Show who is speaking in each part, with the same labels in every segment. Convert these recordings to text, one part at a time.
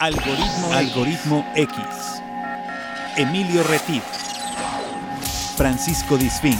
Speaker 1: Algoritmo, Algoritmo X. Emilio Retif. Francisco Disfín.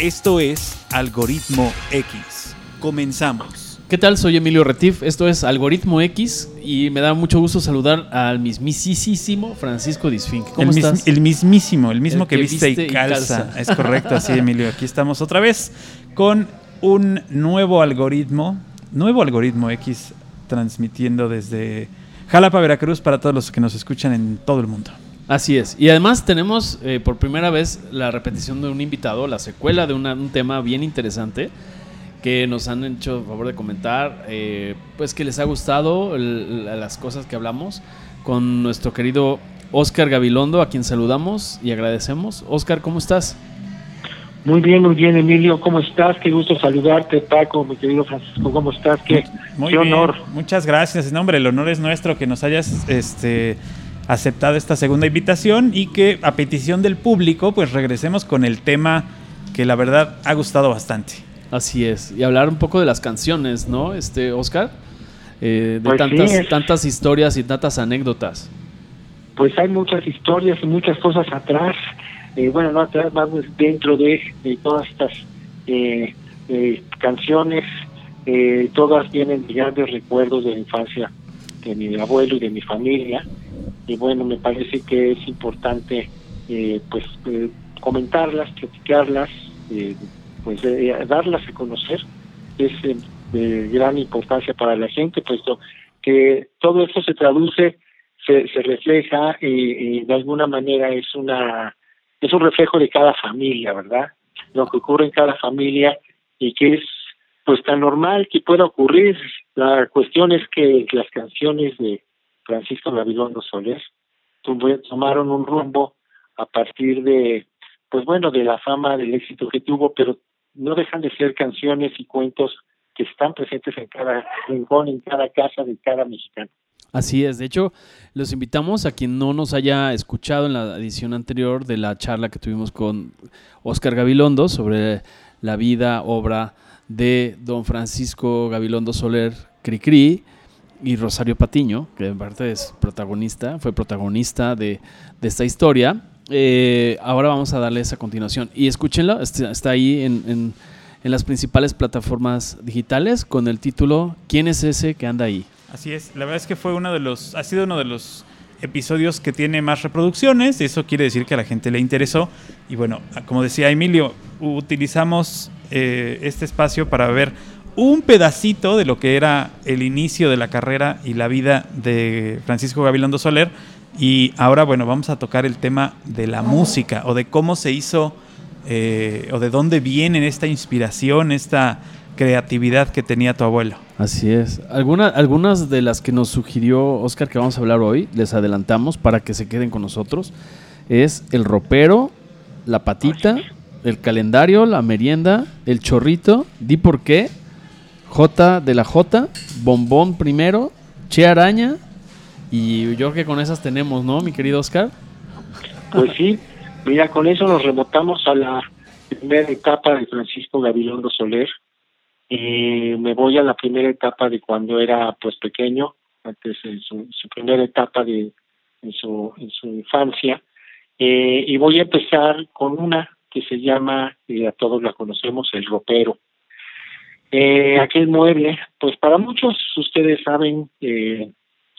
Speaker 1: Esto es Algoritmo X. Comenzamos.
Speaker 2: ¿Qué tal? Soy Emilio Retif, esto es Algoritmo X y me da mucho gusto saludar al mismísimo Francisco Disfín. ¿Cómo
Speaker 3: el
Speaker 2: estás?
Speaker 3: el mismísimo, el mismo
Speaker 2: El
Speaker 3: que,
Speaker 2: que
Speaker 3: viste,
Speaker 2: viste
Speaker 3: y calza. Es correcto, así Emilio. Aquí estamos otra vez con un nuevo algoritmo, nuevo algoritmo X transmitiendo desde Jalapa, Veracruz para todos los que nos escuchan en todo el mundo.
Speaker 2: Así es. Y además tenemos eh, por primera vez la repetición de un invitado, la secuela de una- un tema bien interesante que nos han hecho favor de comentar, eh, pues que les ha gustado las cosas que hablamos con nuestro querido Oscar Gabilondo, a quien saludamos y agradecemos. Oscar, ¿cómo estás?
Speaker 4: Muy bien, muy bien, Emilio. ¿Cómo estás? Qué gusto saludarte, Paco, mi querido Francisco. ¿Cómo estás? Qué,
Speaker 3: Muy
Speaker 4: qué
Speaker 3: bien,
Speaker 4: honor.
Speaker 3: Muchas gracias. No, hombre, el honor es nuestro que nos hayas este, aceptado esta segunda invitación y que a petición del público, pues regresemos con el tema que la verdad ha gustado bastante.
Speaker 2: Así es. Y hablar un poco de las canciones, ¿no? Este, Oscar. Eh, de
Speaker 4: Pues
Speaker 2: tantas, tantas historias y tantas anécdotas.
Speaker 4: Pues hay muchas historias y muchas cosas atrás. Eh, bueno, no atrás, más dentro de, todas estas eh, eh, canciones. Eh, todas vienen de grandes recuerdos de la infancia de mi abuelo y de mi familia. Y bueno, me parece que es importante eh, pues eh, comentarlas, platicarlas, pues darlas a conocer. Es de gran importancia para la gente, puesto que todo eso se traduce se, se refleja y de alguna manera es una es un reflejo de cada familia, ¿verdad? Lo que ocurre en cada familia y que es pues tan normal que pueda ocurrir. La cuestión es que las canciones de Francisco Gabilondo Soler tuvo- tomaron un rumbo a partir de pues bueno de la fama del éxito que tuvo, pero no dejan de ser canciones y cuentos que están presentes en cada rincón, en cada casa de cada mexicano.
Speaker 2: Así es, de hecho, los invitamos a quien no nos haya escuchado en la edición anterior de la charla que tuvimos con Oscar Gabilondo sobre la vida, obra de don Francisco Gabilondo Soler Cricri y Rosario Patiño, que en parte es protagonista, fue protagonista de, esta historia. Eh, ahora vamos a darles a continuación y escúchenla, está, está ahí en las principales plataformas digitales con el título ¿Quién es ese que anda ahí?
Speaker 3: Así es, la verdad es que fue uno de los, ha sido uno de los episodios que tiene más reproducciones, eso quiere decir que a la gente le interesó y bueno, como decía Emilio, utilizamos eh, este espacio para ver un pedacito de lo que era el inicio de la carrera y la vida de Francisco Gabilondo Soler y ahora bueno, vamos a tocar el tema de la música o de cómo se hizo eh, o de dónde viene esta inspiración, esta creatividad que tenía tu abuelo.
Speaker 2: Así es. Alguna- algunas de las que nos sugirió Oscar que vamos a hablar hoy, les adelantamos para que se queden con nosotros, es el ropero, la patita, el calendario, la merienda, el chorrito, di por qué, J de la J, bombón primero, Che Araña, y yo creo que con esas tenemos, ¿no, mi querido Oscar?
Speaker 4: Pues sí, mira, con eso nos remontamos a la primera etapa de Francisco Gabilondo Soler. Y me voy a la primera etapa de cuando era pues pequeño, antes en su, su primera etapa de en su, infancia. Eh, y voy a empezar con una que se llama, y a todos la conocemos, el ropero. Eh, aquel mueble, pues para muchos ustedes saben eh,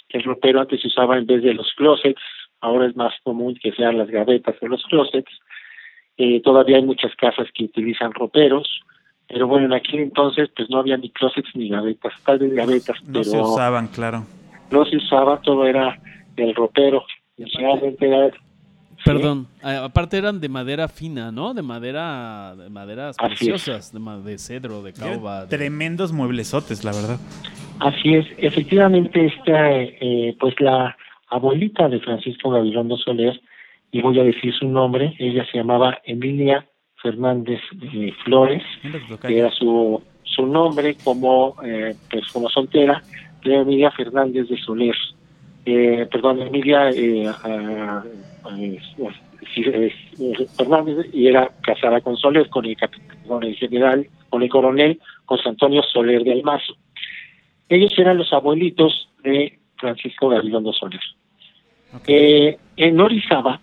Speaker 4: que el ropero antes se usaba en vez de los closets, ahora es más común que sean las gavetas o los closets. Eh, todavía hay muchas casas que utilizan roperos, pero bueno, en aquel entonces pues no había ni closets ni gavetas, tal vez gavetas,
Speaker 3: No
Speaker 4: pero
Speaker 3: se usaban, claro.
Speaker 4: no se usaba, todo era del ropero. Generalmente era-
Speaker 2: Perdón, aparte eran de madera fina, ¿no? De madera, de maderas
Speaker 4: Así
Speaker 2: preciosas, de, de cedro, de caoba. De-
Speaker 3: Tremendos mueblesotes, la verdad.
Speaker 4: Así es, efectivamente esta, eh, pues la abuelita de Francisco Gabilondo Soler, y voy a decir su nombre, ella se llamaba Emilia Fernández eh, Flores, que era su, su nombre como, eh, como soltera, era Emilia Fernández de Soler. Eh, perdón, Emilia eh, eh, eh, Fernández y era casada con Soler, con el, con el general, con el coronel José Antonio Soler del Mazo. Ellos eran los abuelitos de Francisco Gabilondo Soler. Eh, en Orizaba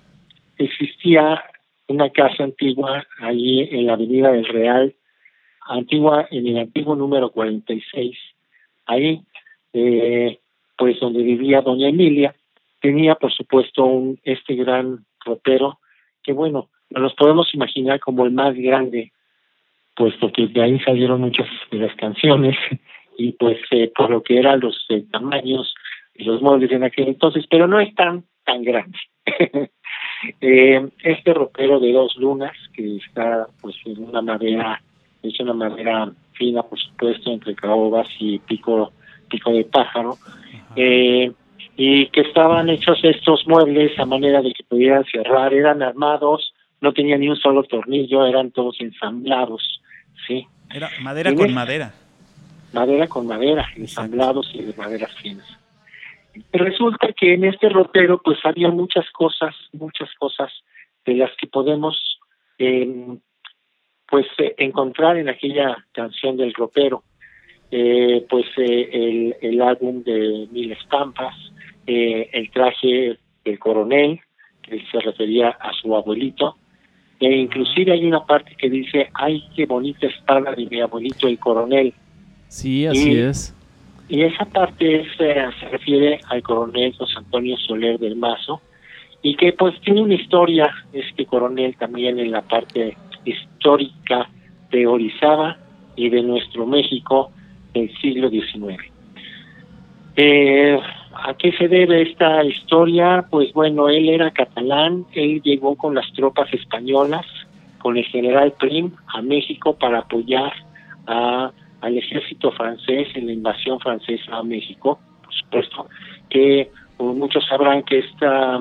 Speaker 4: existía una casa antigua allí en la Avenida del Real, antigua en el antiguo número 46. Ahí, eh, pues donde vivía doña Emilia, tenía por supuesto un este gran ropero que bueno, nos podemos imaginar como el más grande, puesto que de ahí salieron muchas de las canciones y pues eh, por lo que eran los eh, tamaños y los muebles en aquel entonces, pero no es tan tan grande. eh, este ropero de dos lunas que está pues en una madera, es una madera fina por supuesto entre caobas y pico pico de pájaro. Eh, y que estaban hechos estos muebles a manera de que pudieran cerrar, eran armados, no tenían ni un solo tornillo, eran todos ensamblados, ¿sí?
Speaker 3: Era madera con madera.
Speaker 4: Madera con madera, ensamblados y de maderas finas. Resulta que en este ropero pues había muchas cosas, muchas cosas de las que podemos eh, pues eh, encontrar en aquella canción del ropero. Eh, pues eh, el, el álbum de Mil Estampas, eh, el traje del coronel, que se refería a su abuelito, e inclusive hay una parte que dice, ay, qué bonita espada de mi abuelito el coronel.
Speaker 2: Sí, así
Speaker 4: Y-
Speaker 2: es.
Speaker 4: Y esa parte es, eh, se refiere al coronel José Antonio Soler del Mazo, y que pues tiene una historia, este coronel también en la parte histórica de Orizaba y de nuestro México del siglo XIX. Eh, ¿A qué se debe esta historia? Pues bueno, él era catalán, él llegó con las tropas españolas, con el general Prim, a México para apoyar a, al ejército francés en la invasión francesa a México, por supuesto, que como muchos sabrán que está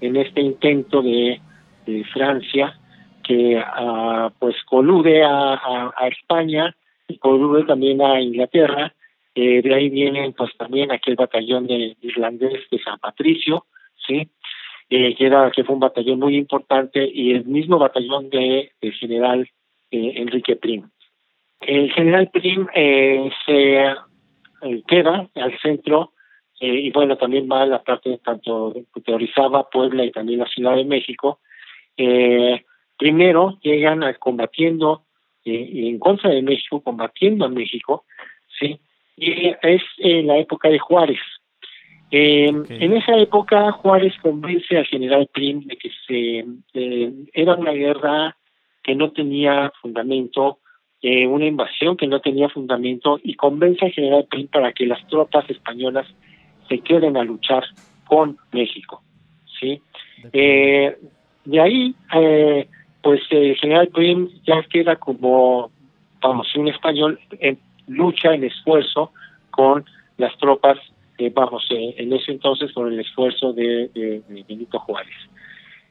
Speaker 4: en este intento de, de Francia, que ah, pues colude a, España y colude también a Inglaterra, eh, de ahí viene pues también aquel batallón de irlandés de San Patricio, sí, eh, que era que fue un batallón muy importante y el mismo batallón de general eh, Enrique Prim. El general Prim eh, se eh, queda al centro eh, y bueno también va a la parte tanto de Orizaba, Puebla y también la Ciudad de México. Eh, primero llegan a, combatiendo eh, en contra de México, combatiendo a México, sí, y es en la época de Juárez. Eh,
Speaker 3: Ok.
Speaker 4: En esa época Juárez convence al general Prim de que se eh, era una guerra que no tenía fundamento, eh, una invasión que no tenía fundamento y convence al general Prim para que las tropas españolas se queden a luchar con México, sí. Eh, de ahí, eh, pues el general Prim ya queda como, vamos, un español en lucha, en esfuerzo con las tropas, eh, vamos, eh, en ese entonces con el esfuerzo de, de- de Benito Juárez.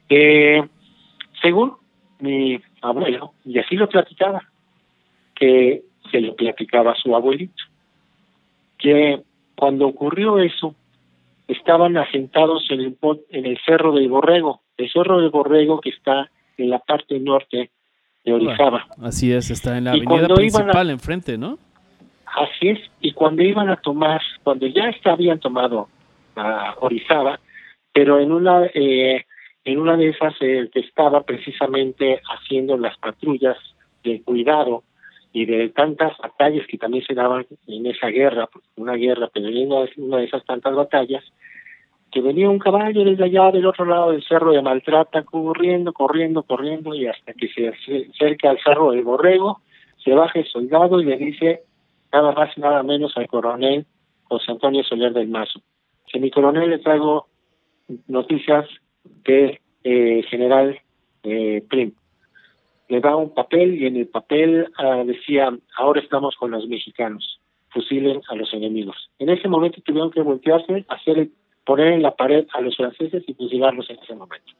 Speaker 4: Eh, según mi abuelo, y así lo platicaba, que se lo platicaba a su abuelito, que cuando ocurrió eso, estaban asentados en el, en el Cerro del Borrego, el Cerro del Borrego que está en la parte norte de Orizaba.
Speaker 2: Así es, está en la
Speaker 4: Y
Speaker 2: avenida
Speaker 4: a-
Speaker 2: principal enfrente, ¿no?
Speaker 4: Así es, y cuando iban a tomar, cuando ya está- habían tomado a Orizaba, pero en una eh, en una de esas eh, que estaba precisamente haciendo las patrullas de cuidado y de tantas batallas que también se daban en esa guerra, una guerra, pero en una, una de esas tantas batallas, que venía un caballo desde allá del otro lado del cerro de Maltrata, corriendo, corriendo, corriendo, y hasta que se acerca al cerro del Borrego, se baja el soldado y le dice nada más y nada menos al coronel José Antonio Soler del Mazo. Que mi coronel le traigo noticias de eh, general eh, Prim. Le da un papel y en el papel ah, decía, ahora estamos con los mexicanos, fusilen a los enemigos. En ese momento tuvieron que voltearse, hacer el- poner en la pared a los franceses y fusilarlos en ese momento.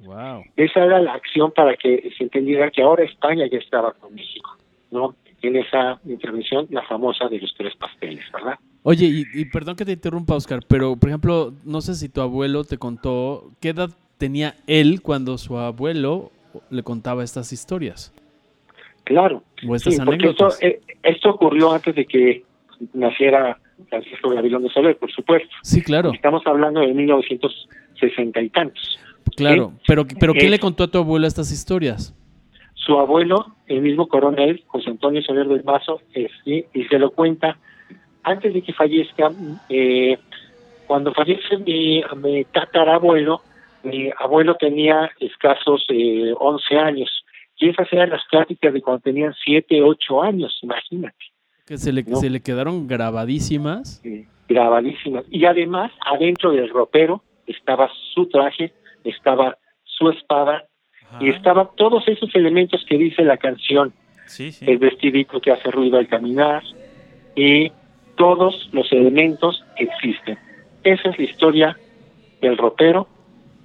Speaker 2: Wow.
Speaker 4: Esa era la acción para que se entendiera que ahora España ya estaba con México, ¿no? En esa intervención, la famosa de los tres pasteles, ¿verdad?
Speaker 2: Oye, y, y perdón que te interrumpa, Oscar, pero por ejemplo, no sé si tu abuelo te contó qué edad tenía él cuando su abuelo le contaba estas historias
Speaker 4: Claro.
Speaker 2: o estas
Speaker 4: Sí, porque esto,
Speaker 2: anécdotas.
Speaker 4: eh, esto ocurrió antes de que naciera Francisco Gavilón de Soler, por supuesto.
Speaker 2: Sí, claro.
Speaker 4: Estamos hablando de 1960 y tantos.
Speaker 2: Claro, pero, pero ¿qué le contó a tu abuela estas historias?
Speaker 4: Su abuelo, el mismo coronel, José Antonio Soler del Mazo, y se lo cuenta antes de que fallezca, eh, cuando fallece mi, mi, tatarabuelo, mi abuelo tenía escasos eh, 11 años. Y esas eran las pláticas de cuando tenían 7, 8 años, imagínate.
Speaker 2: Que se le, se le quedaron grabadísimas.
Speaker 4: Sí, grabadísimas. Y además, adentro del ropero estaba su traje, estaba su espada Ajá. y estaban todos esos elementos que dice la canción.
Speaker 3: Sí, sí.
Speaker 4: El vestidito que hace ruido al caminar y todos los elementos existen. Esa es la historia del ropero,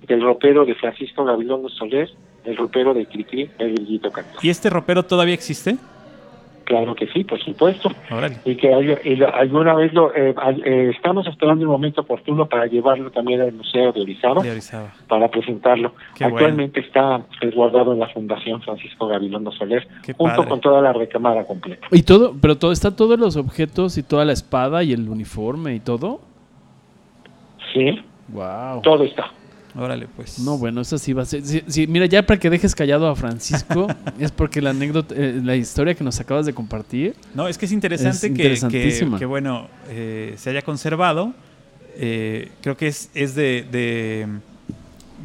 Speaker 4: del ropero de Francisco Gavilón Soler, del ropero de Cricri, el grillito cantor.
Speaker 3: ¿Y este ropero todavía existe?
Speaker 4: Claro que sí, por supuesto.
Speaker 3: Órale.
Speaker 4: Y que hay, y lo, alguna vez lo eh, eh, estamos esperando el momento oportuno para llevarlo también al Museo de Orizaba,
Speaker 3: De Orizaba.
Speaker 4: para presentarlo.
Speaker 3: Qué
Speaker 4: Actualmente está resguardado en la Fundación Francisco Gabilondo Soler,
Speaker 3: Qué
Speaker 4: junto
Speaker 3: padre.
Speaker 4: con toda la recámara completa.
Speaker 2: Y todo, pero todo, está todos los objetos y toda la espada y el uniforme y todo.
Speaker 4: Sí,
Speaker 2: Wow.
Speaker 4: todo está.
Speaker 3: Órale, pues.
Speaker 2: No, bueno, eso sí va a ser. sí, sí, mira, ya para que dejes callado a Francisco, es porque la anécdota, eh, la historia que nos acabas de compartir.
Speaker 3: No, es que es interesante
Speaker 2: Es
Speaker 3: que-
Speaker 2: interesantísima.
Speaker 3: que, que, bueno, eh, se haya conservado. Eh, creo que es, es de, de,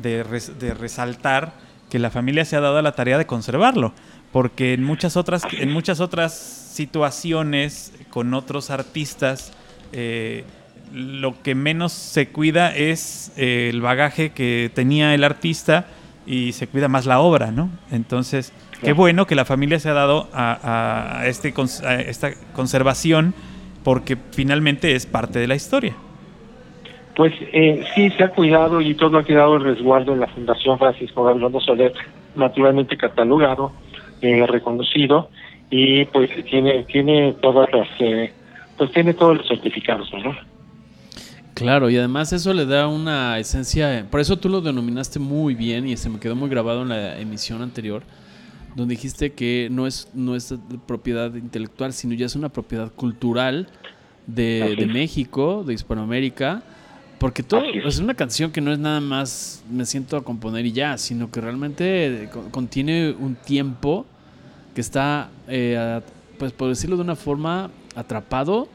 Speaker 3: de res- de resaltar que la familia se ha dado a la tarea de conservarlo. Porque en muchas otras, en muchas otras situaciones con otros artistas, eh, lo que menos se cuida es eh, el bagaje que tenía el artista y se cuida más la obra, ¿no? Entonces, qué bueno que la familia se ha dado a, a este, a esta conservación porque finalmente es parte de la historia.
Speaker 4: Pues eh, sí, se ha cuidado y todo ha quedado en resguardo en la Fundación Francisco Gabilondo Soler, naturalmente catalogado, eh, reconocido y pues tiene tiene todas las eh, pues tiene todos los certificados, ¿no?
Speaker 2: Claro, y además eso le da una esencia. Por eso tú lo denominaste muy bien y se me quedó muy grabado en la emisión anterior, donde dijiste que no es, no es propiedad intelectual, sino ya es una propiedad cultural de. México, de Hispanoamérica. Porque todo
Speaker 4: es.
Speaker 2: es una canción que no es nada más me siento a componer y ya, sino que realmente co- contiene un tiempo que está, eh, pues por decirlo de una forma, atrapado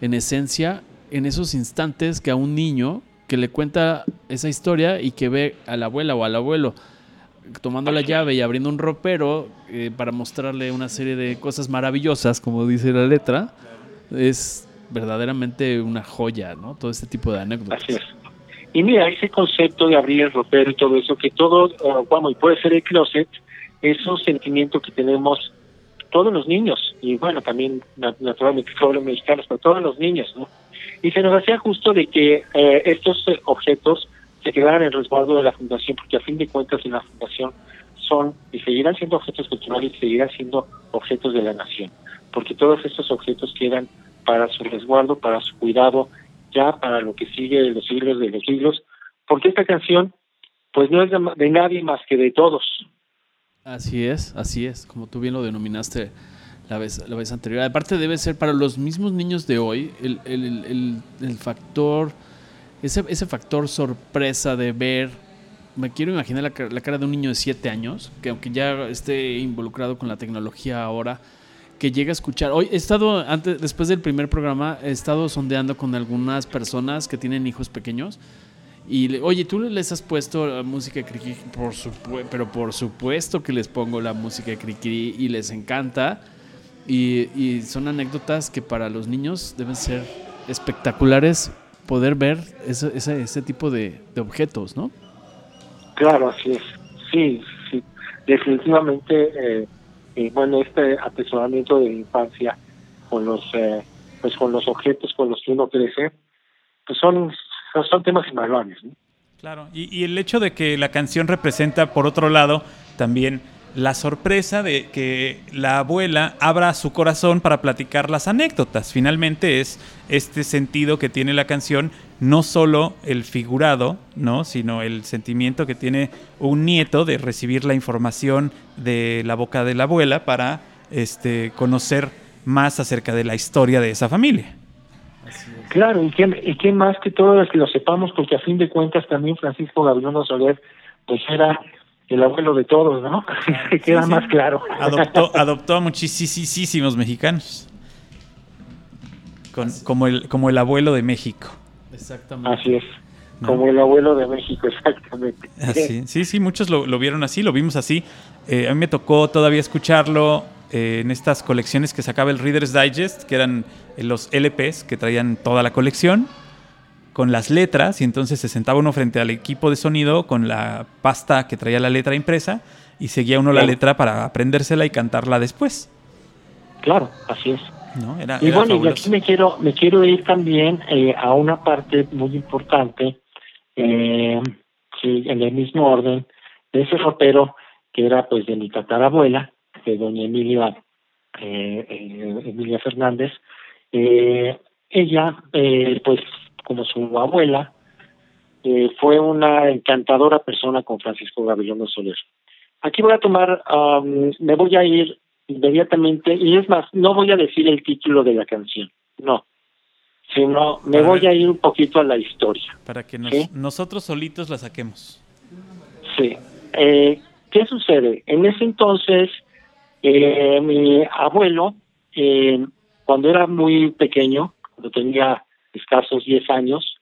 Speaker 2: en esencia en esos instantes que a un niño que le cuenta esa historia y que ve a la abuela o al abuelo tomando la llave y abriendo un ropero eh, para mostrarle una serie de cosas maravillosas, como dice la letra, es verdaderamente una joya, ¿no? Todo este tipo de anécdotas.
Speaker 4: Así es. Y mira, ese concepto de abrir el ropero y todo eso, que todo, uh, vamos, y puede ser el closet, es un sentimiento que tenemos todos los niños, y bueno, también na- naturalmente los mexicanos, pero todos los niños, ¿no? Y se nos hacía justo de que eh, estos eh, objetos se quedaran en resguardo de la fundación, porque a fin de cuentas en la fundación son y seguirán siendo objetos culturales y seguirán siendo objetos de la nación, porque todos estos objetos quedan para su resguardo, para su cuidado, ya para lo que sigue de los siglos de los siglos, porque esta canción pues no es de, de nadie más que de todos.
Speaker 2: Así es, así es, como tú bien lo denominaste la vez, la vez anterior. Aparte debe ser para los mismos niños de hoy el, el- el- el- factor, ese, ese factor sorpresa de ver, me quiero imaginar la, la cara de un niño de 7 años, que aunque ya esté involucrado con la tecnología ahora, que llega a escuchar. Hoy he estado, antes, después del primer programa, he estado sondeando con algunas personas que tienen hijos pequeños. Y le- oye, ¿tú les has puesto música de Cricri? Por supue- pero por supuesto que les pongo la música de Cricri y les encanta. Y, y son anécdotas que para los niños deben ser espectaculares poder ver ese, ese, ese tipo de, de objetos, ¿no?
Speaker 4: Claro, así es. Sí, sí. Definitivamente, eh, eh, bueno, este atesoramiento de la infancia con los, eh, pues con los objetos con los que uno crece, pues son, son, son temas invaluables, ¿no?
Speaker 3: Claro, y, y el hecho de que la canción representa, por otro lado, también la sorpresa de que la abuela abra su corazón para platicar las anécdotas. Finalmente es este sentido que tiene la canción, no solo el figurado, ¿no? sino el sentimiento que tiene un nieto de recibir la información de la boca de la abuela para este, conocer más acerca de la historia de esa familia.
Speaker 4: Claro, y qué, y qué más que todo que lo sepamos, porque a fin de cuentas también Francisco Gabriel Soler, pues era el abuelo de todos, ¿no? Se queda
Speaker 3: Sí, sí.
Speaker 4: más claro.
Speaker 3: Adoptó, adoptó a muchísimos mexicanos. Con- como, el, como el abuelo de México.
Speaker 2: Exactamente.
Speaker 4: Así es,
Speaker 3: ¿no?
Speaker 4: como el abuelo de México, exactamente.
Speaker 3: Así, sí, sí, muchos lo, lo vieron así, lo vimos así. Eh, a mí me tocó todavía escucharlo eh, en estas colecciones que sacaba el Reader's Digest, que eran los LPs que traían toda la colección con las letras y entonces se sentaba uno frente al equipo de sonido con la pasta que traía la letra impresa y seguía uno la letra para aprendérsela y cantarla después.
Speaker 4: Claro, así es.
Speaker 3: ¿no? Era,
Speaker 4: Y
Speaker 3: era
Speaker 4: bueno, y aquí me quiero, me quiero ir también eh, a una parte muy importante, eh, sí, en el mismo orden, de ese ropero que era pues de mi tatarabuela, de doña Emilia, eh, eh, Emilia Fernández. Eh, ella, eh, pues como su abuela, eh, fue una encantadora persona con Francisco Gabriel Soler. Aquí voy a tomar, am, me voy a ir inmediatamente, y es más, no voy a decir el título de la canción, no, sino me
Speaker 3: Para
Speaker 4: voy a ir un poquito a la historia.
Speaker 3: Para que nos-
Speaker 4: ¿Sí?
Speaker 3: nosotros solitos la saquemos.
Speaker 4: Sí. Eh, ¿Qué sucede? En ese entonces, eh, mi abuelo, eh, cuando era muy pequeño, cuando tenía escasos 10 años,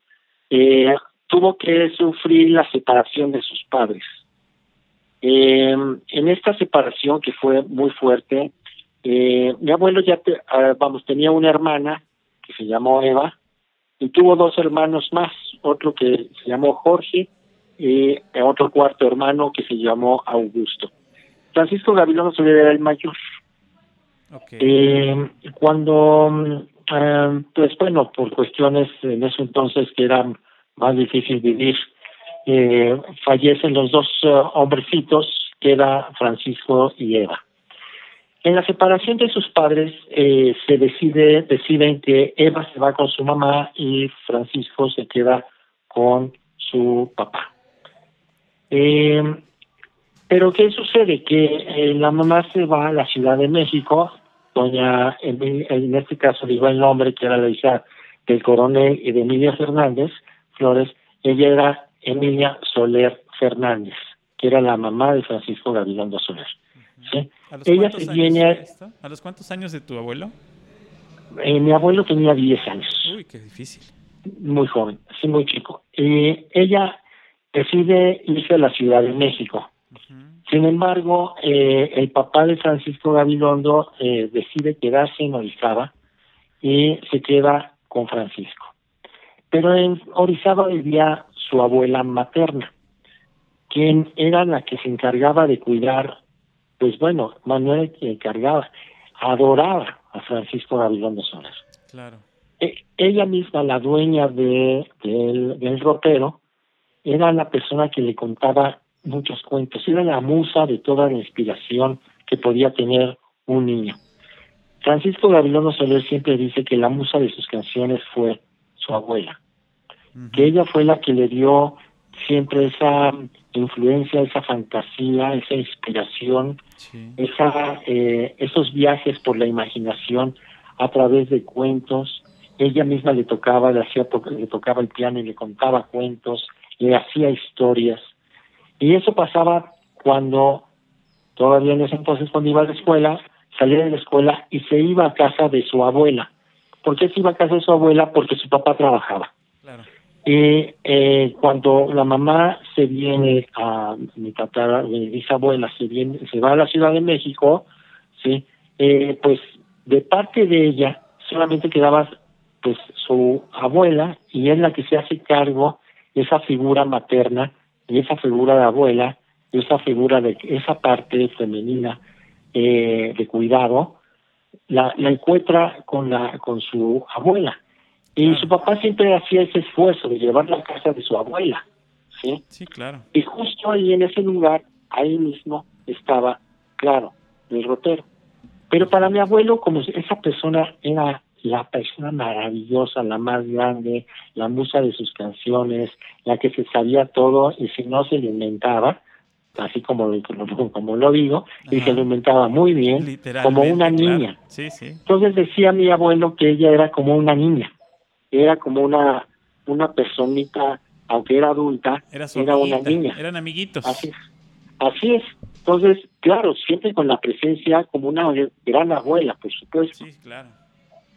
Speaker 4: eh, tuvo que sufrir la separación de sus padres. Eh, en esta separación, que fue muy fuerte, eh, mi abuelo ya, te- ah, vamos, tenía una hermana que se llamó Eva y tuvo dos hermanos más, otro que se llamó Jorge y otro cuarto hermano que se llamó Augusto. Francisco Gavilano Soler era el mayor. Eh, cuando, mm, eh, pues bueno, por cuestiones en ese entonces que era más difícil vivir, eh, fallecen los dos eh, hombrecitos, que era Francisco y Eva. En la separación de sus padres eh, se decide, deciden que Eva se va con su mamá y Francisco se queda con su papá. Eh, pero ¿qué sucede? Que eh, la mamá se va a la Ciudad de México, doña, en este caso digo el nombre, que era la hija del coronel y de Emilia Fernández Flores, ella era Emilia Soler Fernández, que era la mamá de Francisco Gavilondo Soler. ¿sí?
Speaker 3: ¿A los
Speaker 4: Ella
Speaker 3: cuántos
Speaker 4: se
Speaker 3: años
Speaker 4: viene?
Speaker 3: ¿A los cuántos años de tu abuelo?
Speaker 4: eh, mi abuelo tenía 10 años.
Speaker 3: Uy, qué difícil.
Speaker 4: muy joven, sí, muy chico. Y ella decide irse a la Ciudad de México. Sin embargo, eh, el papá de Francisco Gabilondo eh, decide quedarse en Orizaba y se queda con Francisco. Pero en Orizaba vivía su abuela materna, quien era la que se encargaba de cuidar, pues bueno, Manuel que encargaba, adoraba a Francisco Gabilondo Soler
Speaker 3: Claro.
Speaker 4: e- ella misma, la dueña de, del, del ropero, era la persona que le contaba muchos cuentos, era la musa de toda la inspiración que podía tener un niño. Francisco Gabilondo Soler siempre dice que la musa de sus canciones fue su abuela, que ella fue la que le dio siempre esa influencia, esa fantasía, esa inspiración
Speaker 3: Sí.
Speaker 4: esa, eh, esos viajes por la imaginación a través de cuentos. Ella misma le tocaba, le, hacía, le tocaba el piano y le contaba cuentos, le hacía historias. Y eso pasaba cuando, todavía en ese entonces, cuando iba a la escuela, salía de la escuela y se iba a casa de su abuela. ¿Por qué se iba a casa de su abuela? Porque su papá trabajaba.
Speaker 3: Claro.
Speaker 4: Y eh, cuando la mamá se viene a mi tatara, mi bisabuela se viene, se va a la Ciudad de México, sí, eh, pues de parte de ella solamente quedaba pues su abuela y es la que se hace cargo de esa figura materna y esa figura de abuela esa figura de esa parte femenina eh, de cuidado la, la encuentra con la con su abuela y su papá siempre hacía ese esfuerzo de llevarla a casa de su abuela, ¿sí?
Speaker 3: Sí, claro.
Speaker 4: Y justo ahí en ese lugar, ahí mismo estaba, claro, el rotero. Pero para mi abuelo, como esa persona era la persona maravillosa, la más grande, la musa de sus canciones, la que se sabía todo y si no se lo inventaba, así como, lo- como, como lo digo, y se lo inventaba muy bien, como una
Speaker 3: claro.
Speaker 4: niña.
Speaker 3: Sí, sí.
Speaker 4: Entonces decía mi abuelo que ella era como una niña. era como una, una personita, aunque era adulta,
Speaker 3: Era,
Speaker 4: era una niña.
Speaker 3: Eran amiguitos.
Speaker 4: Así es. Así es. Entonces, claro, siempre con la presencia como una gran abuela, por supuesto.
Speaker 3: Sí, claro.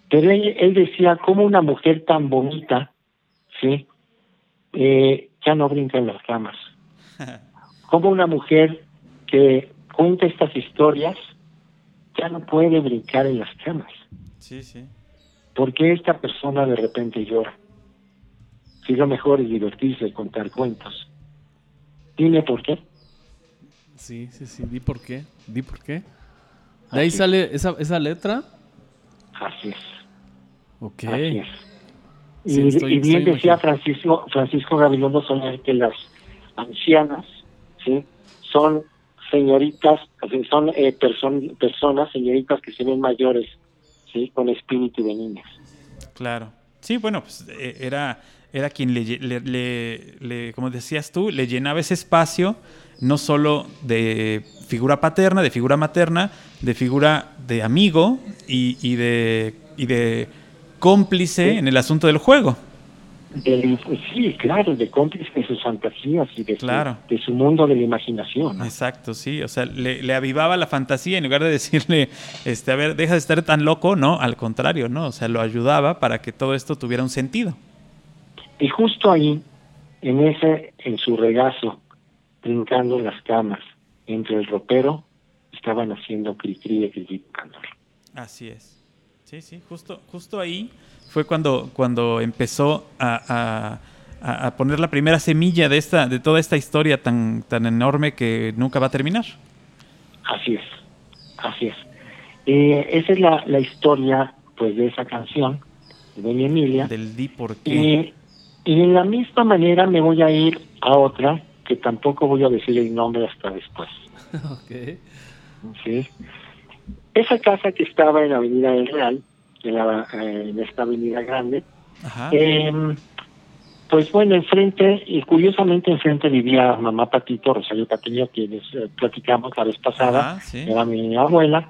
Speaker 4: Pero él, él decía, como una mujer tan bonita, ¿sí? Eh, ya no brinca en las camas. Como una mujer que cuenta estas historias, ya no puede brincar en las camas.
Speaker 3: Sí, sí.
Speaker 4: ¿Por qué esta persona de repente llora? Si lo mejor es divertirse y contar cuentos. Dime por qué.
Speaker 2: Sí, sí, sí. Di por qué. Di por qué. De ahí
Speaker 4: Así.
Speaker 2: sale esa, esa letra.
Speaker 4: Así es.
Speaker 2: Ok.
Speaker 4: Así es.
Speaker 2: Sí,
Speaker 4: y,
Speaker 2: estoy-
Speaker 4: y bien
Speaker 2: estoy
Speaker 4: decía
Speaker 2: imaginando.
Speaker 4: Francisco Francisco Gabilondo Soler que las ancianas sí son señoritas son eh, person- personas señoritas que se ven mayores sí con espíritu de niñas
Speaker 3: Claro. Sí, bueno, pues eh, era, era quien le, le, le- le- como decías tú, le llenaba ese espacio, no solo de figura paterna, de figura materna, de figura de amigo y, y de, y de cómplice
Speaker 4: Sí.
Speaker 3: en el asunto del juego.
Speaker 4: Del- sí claro de cómplice de sus fantasías y de, su-
Speaker 3: Claro.
Speaker 4: de su mundo de la imaginación ¿no?
Speaker 3: Exacto, sí. O sea, le, le avivaba la fantasía en lugar de decirle, este, a ver, deja de estar tan loco, ¿no? Al contrario, ¿no? O sea, lo ayudaba para que todo esto tuviera un sentido.
Speaker 4: y justo ahí en ese en su regazo brincando en las camas entre el ropero estaban haciendo cri-cri de cantor.
Speaker 3: Así es. Sí, sí, justo, justo ahí fue cuando, cuando empezó a, a- a- poner la primera semilla de esta, de toda esta historia tan, tan enorme que nunca va a terminar.
Speaker 4: Así es, así es. Eh, esa es la, la historia, pues, de esa canción, de Doña Emilia.
Speaker 3: Del di por qué.
Speaker 4: Y, y en la misma manera me voy a ir a otra, que tampoco voy a decir el nombre hasta después.
Speaker 2: ok.
Speaker 4: ¿sí? Esa casa que estaba en la Avenida del Real, en, la, eh, en esta avenida grande,
Speaker 3: Ajá.
Speaker 4: eh, pues bueno, enfrente, y curiosamente enfrente vivía mamá Patito, Rosario Patiño, quienes eh, platicamos la vez pasada,
Speaker 3: Ajá, sí.
Speaker 4: era mi abuela,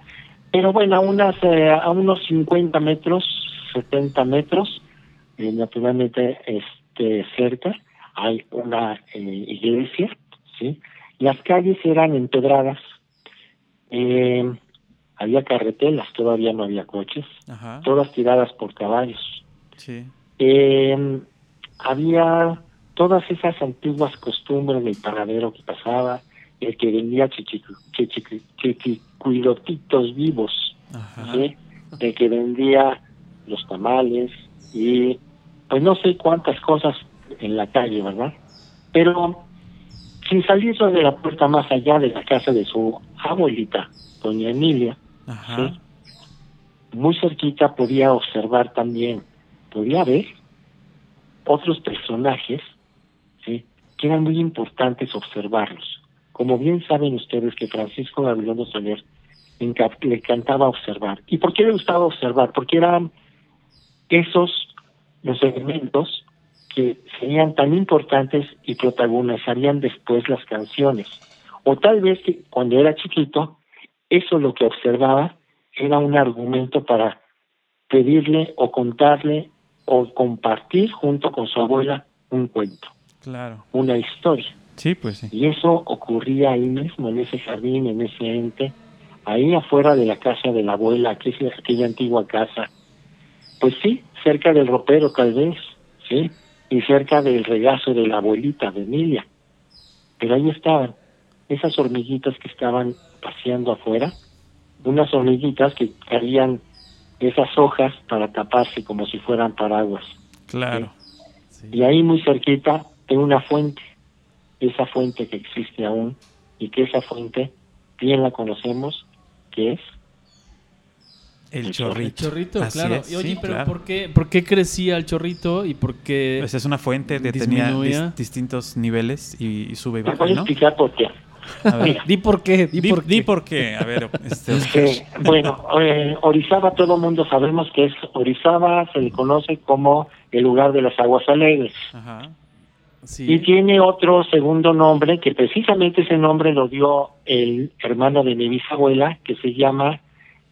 Speaker 4: pero bueno, a, unas, eh, a unos 50 metros, 70 metros, eh, naturalmente este, cerca, hay una eh, iglesia, ¿sí? Las calles eran empedradas, eh, había carretelas, todavía no había coches,
Speaker 3: Ajá.
Speaker 4: todas tiradas por caballos.
Speaker 3: Sí.
Speaker 4: Eh, había todas esas antiguas costumbres del panadero que pasaba, el que vendía chichicu- chichicu- chichicuilotitos vivos. ¿sí? el que vendía los tamales y pues no sé cuántas cosas en la calle, ¿verdad? Pero sin salir de la puerta más allá de la casa de su abuelita, doña Emilia,
Speaker 3: Ajá.
Speaker 4: ¿sí? muy cerquita podía observar también, podía ver otros personajes, ¿sí? que eran muy importantes observarlos. Como bien saben ustedes que Francisco Gabilondo Soler le encantaba observar. ¿Y por qué le gustaba observar? Porque eran esos los elementos que serían tan importantes y protagonizarían después las canciones. O tal vez que cuando era chiquito, eso lo que observaba era un argumento para pedirle o contarle o compartir junto con su abuela un cuento,
Speaker 3: Claro.
Speaker 4: una historia.
Speaker 3: Sí, pues sí.
Speaker 4: Y eso ocurría ahí mismo, en ese jardín, en ese ente, ahí afuera de la casa de la abuela, que es aquella antigua casa. Pues sí, cerca del ropero tal vez, sí, y cerca del regazo de la abuelita de Emilia. Pero ahí estaban, esas hormiguitas que estaban paseando afuera, unas hormiguitas que traían esas hojas para taparse como si fueran paraguas.
Speaker 3: Claro.
Speaker 2: Sí.
Speaker 4: Y ahí muy cerquita hay una fuente, esa fuente que existe aún y que esa fuente bien la conocemos, que es
Speaker 3: El
Speaker 4: El
Speaker 3: chorrito.
Speaker 2: El chorrito,
Speaker 3: Así
Speaker 2: claro.
Speaker 3: es,
Speaker 2: y oye,
Speaker 3: sí,
Speaker 2: pero
Speaker 3: claro.
Speaker 2: ¿por, qué, ¿por qué crecía el chorrito y por qué...?
Speaker 3: Pues es una fuente que tenía dis- distintos niveles y, y sube y baja,
Speaker 4: voy a
Speaker 3: ¿no?
Speaker 4: explicar por qué.
Speaker 3: A ver.
Speaker 2: Di por qué, di,
Speaker 3: Di,
Speaker 2: por
Speaker 3: di
Speaker 2: qué.
Speaker 3: por qué. A ver, este,
Speaker 4: Que, bueno, eh, Orizaba todo el mundo sabemos que es Orizaba, se le conoce como el lugar de las aguas alegres.
Speaker 3: Ajá.
Speaker 2: Sí.
Speaker 4: Y tiene otro segundo nombre, que precisamente ese nombre lo dio el hermano de mi bisabuela, que se llama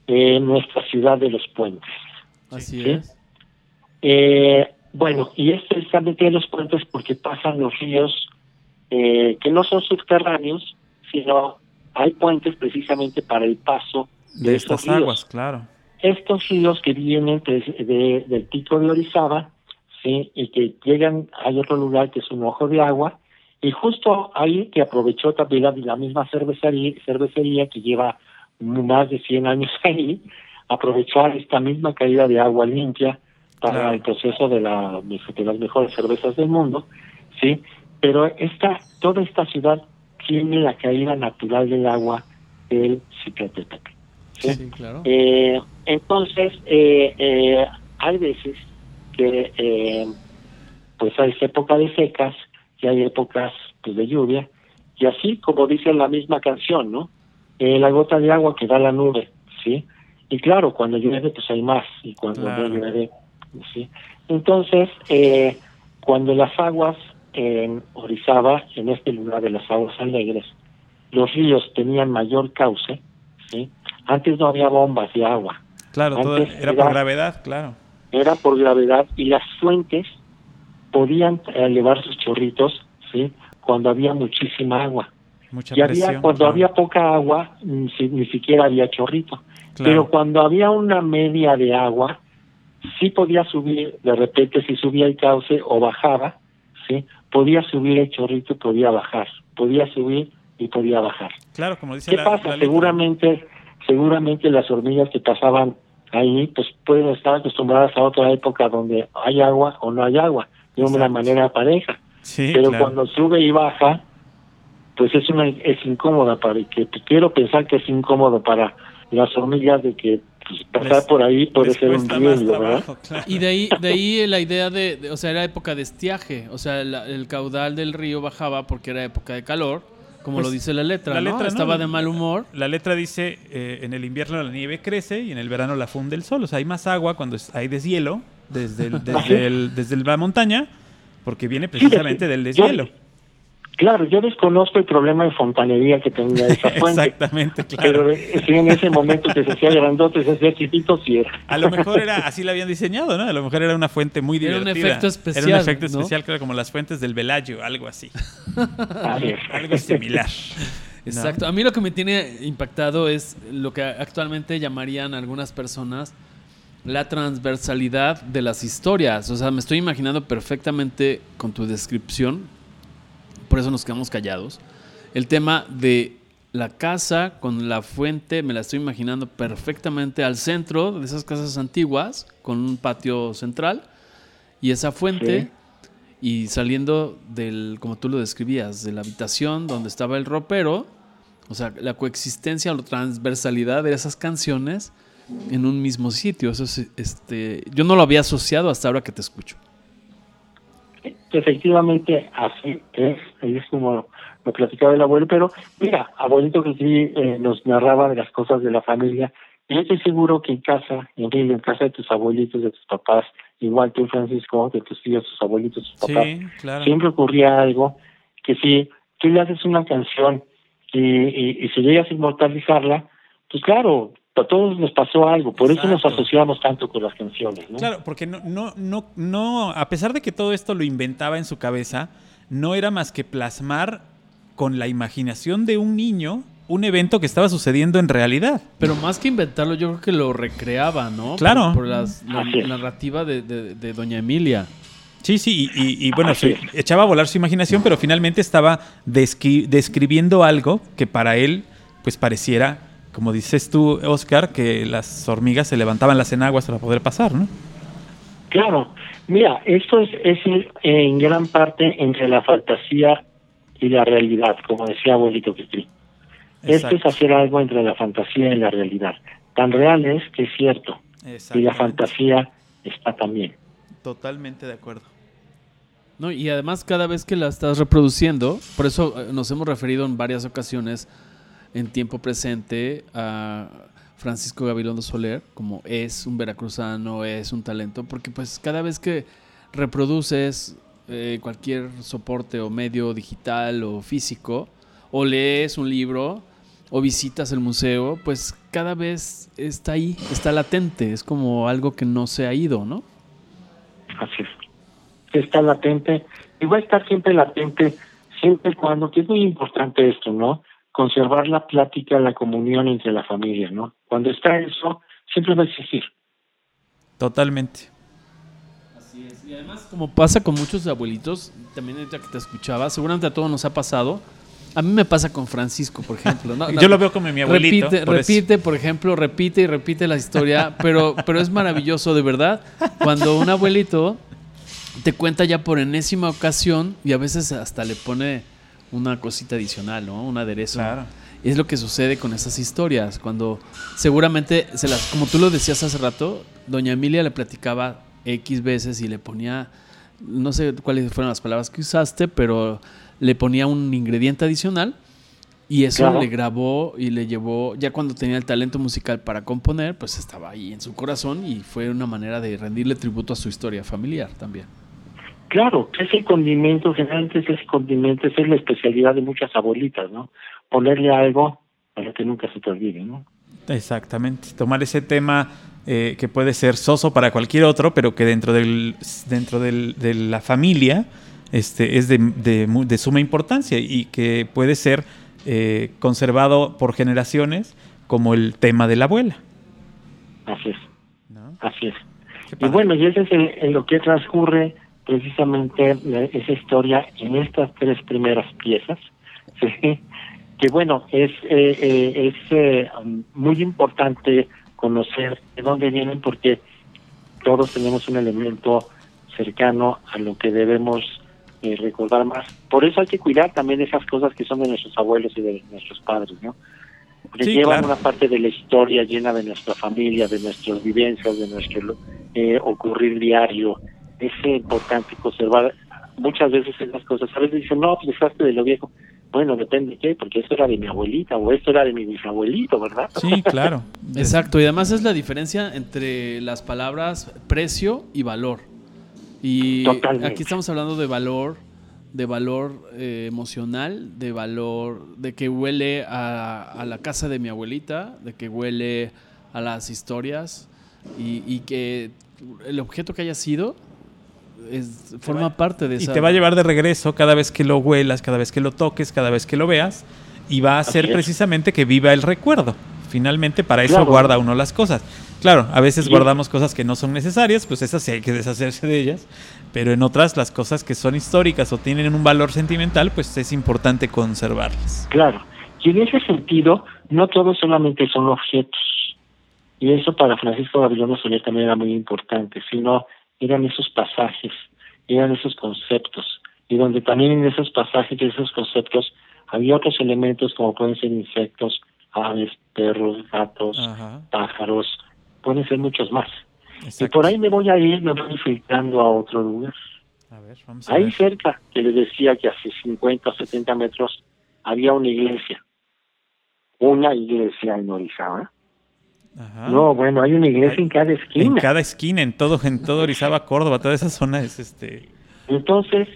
Speaker 4: eh, Nuestra Ciudad de los Puentes.
Speaker 2: Así
Speaker 4: Sí.
Speaker 2: es.
Speaker 4: Eh, Bueno, y es precisamente de los puentes porque pasan los ríos eh, que no son subterráneos, sino hay puentes precisamente para el paso de,
Speaker 3: De
Speaker 4: estos
Speaker 3: estas
Speaker 4: ríos.
Speaker 3: aguas, claro.
Speaker 4: Estos ríos que vienen pues, de- del pico de Orizaba, sí, y que llegan a otro lugar que es un ojo de agua, y justo ahí que aprovechó también la, la misma cervecería, cervecería que lleva más de 100 años ahí, aprovechó esta misma caída de agua limpia para
Speaker 3: Claro.
Speaker 4: el proceso de, la, de las mejores cervezas del mundo, sí, pero esta, toda esta ciudad tiene la caída natural del agua del Cicatepec. ¿sí?
Speaker 2: Sí, claro.
Speaker 4: Eh, entonces, eh, eh, hay veces que eh, pues hay época de secas y hay épocas pues, de lluvia, y así como dice la misma canción, ¿no? Eh, la gota de agua que da la nube, ¿sí? Y claro, cuando llueve, pues hay más, y cuando
Speaker 3: Claro.
Speaker 4: no llueve, ¿sí? Entonces, eh, cuando las aguas en Orizaba, en este lugar de las aguas alegres, los ríos tenían mayor cauce, ¿sí? Antes no había bombas de agua,
Speaker 3: Claro, todo era
Speaker 4: era-
Speaker 3: por gravedad, claro.
Speaker 4: era por gravedad y las fuentes podían eh, elevar sus chorritos, ¿sí? Cuando había muchísima agua.
Speaker 3: Mucha
Speaker 4: Y había, cuando
Speaker 3: claro.
Speaker 4: había poca agua, mm, si- ni siquiera había chorrito.
Speaker 3: Claro.
Speaker 4: Pero cuando había una media de agua, sí podía subir, de repente si subía el cauce o bajaba, ¿sí? Podía subir el chorrito y podía bajar. Podía subir y podía bajar.
Speaker 3: Claro, como dice
Speaker 4: ¿Qué
Speaker 3: la,
Speaker 4: pasa?
Speaker 3: la
Speaker 4: seguramente, seguramente las hormigas que pasaban ahí, pues pueden estar acostumbradas a otra época donde hay agua o no hay agua, de una
Speaker 3: Exacto.
Speaker 4: manera pareja.
Speaker 3: Sí,
Speaker 4: Pero
Speaker 3: claro.
Speaker 4: cuando sube y baja, pues es una es incómoda para que quiero pensar que es incómodo para las hormigas de que pues, pasar
Speaker 3: Les-
Speaker 4: por ahí puede ser un riesgo, ¿verdad?
Speaker 3: claro.
Speaker 2: Y de ahí, de ahí la idea de, de- o sea, era época de estiaje, o sea, la- el caudal del río bajaba porque era época de calor, como
Speaker 3: Pues,
Speaker 2: lo dice la letra,
Speaker 3: la
Speaker 2: ¿no?
Speaker 3: letra, ¿no?
Speaker 2: Estaba de mal humor.
Speaker 3: La letra dice, eh, en el invierno la nieve crece y en el verano la funde el sol. O sea, hay más agua cuando es- hay deshielo desde, el- desde,
Speaker 4: es.
Speaker 3: el- desde la montaña, porque viene precisamente del
Speaker 4: yo-
Speaker 3: deshielo.
Speaker 4: Claro, yo desconozco el problema de fontanería que tenía esa fuente.
Speaker 3: Exactamente, claro.
Speaker 4: Pero sí, en ese momento que se hacía grandote, se hacía chiquito, sí era.
Speaker 3: A lo mejor era así la habían diseñado, ¿no? A lo mejor era una fuente muy
Speaker 2: Era un
Speaker 3: divertida.
Speaker 2: efecto
Speaker 3: Era
Speaker 2: especial,
Speaker 3: un efecto
Speaker 2: ¿no?
Speaker 3: especial, claro, como las fuentes del Velayo, algo así. Algo similar.
Speaker 2: Exacto. A mí lo que me tiene impactado es lo que actualmente llamarían algunas personas la transversalidad de las historias. O sea, me estoy imaginando perfectamente con tu descripción, por eso nos quedamos callados, el tema de la casa con la fuente, me la estoy imaginando perfectamente al centro de esas casas antiguas, con un patio central, y esa fuente,
Speaker 4: Sí.
Speaker 2: y saliendo del, como tú lo describías, de la habitación donde estaba el ropero, o sea, la coexistencia o la transversalidad de esas canciones en un mismo sitio. Eso es, este, yo no lo había asociado hasta ahora que te escucho.
Speaker 4: Efectivamente, así es, es como lo platicaba el abuelo, pero mira, abuelito que sí eh, nos narraba de las cosas de la familia, y yo estoy seguro que en casa, en en casa de tus abuelitos, de tus papás, igual tú, Francisco, de tus tíos, tus abuelitos, tus papás,
Speaker 3: Sí, claro.
Speaker 4: siempre ocurría algo que si tú le haces una canción y, y, y si llegas a inmortalizarla, pues claro, a todos nos pasó algo, por eso nos asociamos tanto con las canciones, ¿no?
Speaker 3: Claro, porque no, no, no, no, a pesar de que todo esto lo inventaba en su cabeza, no era más que plasmar con la imaginación de un niño un evento que estaba sucediendo en realidad.
Speaker 2: Pero más que inventarlo, yo creo que lo recreaba, ¿no?
Speaker 3: Claro.
Speaker 2: Por, por las- la narrativa de, de- de Doña Emilia.
Speaker 3: Sí, sí, y, y- y bueno, se echaba a volar su imaginación, pero finalmente estaba descri- describiendo algo que para él, pues pareciera, como dices tú, Oscar, que las hormigas se levantaban las enaguas para poder pasar, ¿no?
Speaker 4: Claro, mira, esto es, es en gran parte entre la fantasía y la realidad, como decía abuelito Petri. Esto es hacer algo entre la fantasía y la realidad. Tan real es que es cierto, y la fantasía está también.
Speaker 3: Totalmente de acuerdo.
Speaker 2: ¿no? Y además cada vez que la estás reproduciendo, por eso eh, nos hemos referido en varias ocasiones en tiempo presente a Francisco Gabilondo Soler, como es un veracruzano, es un talento, porque pues cada vez que reproduces eh, cualquier soporte o medio digital o físico, o lees un libro, o visitas el museo, pues cada vez está ahí, está latente, es como algo que no se ha ido, ¿no?
Speaker 4: Así es. está latente y va a estar siempre latente, siempre cuando, que es muy importante esto, ¿no? Conservar la plática, la comunión entre la familia, ¿no? Cuando está eso, siempre va a existir.
Speaker 3: Totalmente.
Speaker 2: Así es. Y además, como pasa con muchos abuelitos, también ahorita que te escuchaba, seguramente a todos nos ha pasado. A mí me pasa con Francisco, por ejemplo. ¿no?
Speaker 3: Yo lo veo como mi abuelito.
Speaker 2: Repite,
Speaker 3: por
Speaker 2: repite, por ejemplo, repite y repite la historia, pero, pero es maravilloso, de verdad, cuando un abuelito te cuenta ya por enésima ocasión y a veces hasta le pone una cosita adicional, ¿no? Un aderezo.
Speaker 3: Claro.
Speaker 2: Y es lo que sucede con esas historias, cuando seguramente, se las, como tú lo decías hace rato, doña Emilia le platicaba X veces y le ponía, no sé cuáles fueron las palabras que usaste, pero le ponía un ingrediente adicional y eso
Speaker 4: Claro.
Speaker 2: le grabó y le llevó, ya cuando tenía el talento musical para componer, pues estaba ahí en su corazón y fue una manera de rendirle tributo a su historia familiar también.
Speaker 4: Claro, que ese condimento, generalmente es ese condimento, esa es la especialidad de muchas abuelitas, ¿no? Ponerle algo para que nunca se te olvide, ¿no?
Speaker 3: Exactamente. Tomar ese tema eh, que puede ser soso para cualquier otro, pero que dentro del dentro del- de la familia este, es de, de de suma importancia y que puede ser eh, conservado por generaciones como el tema de la abuela.
Speaker 4: Así es,
Speaker 3: ¿no?
Speaker 4: así es. Y bueno, y ese es el- en lo que transcurre precisamente esa historia en estas tres primeras piezas, ¿sí? que bueno, es, eh, eh, es eh, muy importante conocer de dónde vienen porque todos tenemos un elemento cercano a lo que debemos eh, recordar más. Por eso hay que cuidar también esas cosas que son de nuestros abuelos y de nuestros padres, ¿no? Porque
Speaker 3: Sí,
Speaker 4: llevan
Speaker 3: claro.
Speaker 4: una parte de la historia llena de nuestra familia, de nuestras vivencias, de nuestro eh, ocurrir diario. Es importante conservar muchas veces esas cosas. A veces dicen, no, pues dejaste de lo viejo. Bueno, depende de qué, porque esto era de mi abuelita o esto era de mi bisabuelito, ¿verdad?
Speaker 3: Sí, claro.
Speaker 2: Exacto, y además es la diferencia entre las palabras precio y valor. Y
Speaker 4: Totalmente.
Speaker 2: aquí estamos hablando de valor, de valor eh, emocional, de valor de que huele a, a la casa de mi abuelita, de que huele a las historias y, y que el objeto que haya sido es, forma parte de
Speaker 3: Y
Speaker 2: esa...
Speaker 3: te va a llevar de regreso cada vez que lo huelas, cada vez que lo toques, cada vez que lo veas. Y va a hacer precisamente que viva el recuerdo. Finalmente, para eso
Speaker 4: Claro.
Speaker 3: guarda uno las cosas. Claro, a veces
Speaker 4: Y-
Speaker 3: guardamos cosas que no son necesarias, pues esas sí hay que deshacerse de ellas. Pero en otras, las cosas que son históricas o tienen un valor sentimental, pues es importante conservarlas.
Speaker 4: Claro. Y en ese sentido, no todo solamente son objetos. Y eso para Francisco Gabilondo Soler también era muy importante, sino eran esos pasajes, eran esos conceptos. Y donde también en esos pasajes y esos conceptos había otros elementos como pueden ser insectos, aves, perros, gatos,
Speaker 3: Ajá.
Speaker 4: pájaros, pueden ser muchos más. Y por ahí me voy a ir, me voy filtrando a otro lugar.
Speaker 3: A ver, vamos a
Speaker 4: Ahí
Speaker 3: ver.
Speaker 4: cerca, que les decía que hace 50 o 70 metros había una iglesia. Una iglesia en Orizaba.
Speaker 3: Ajá.
Speaker 4: No, bueno, hay una iglesia en cada
Speaker 3: En
Speaker 4: esquina.
Speaker 3: cada esquina, en todo, en todo Orizaba, Córdoba, toda esa zona es este.
Speaker 4: Entonces,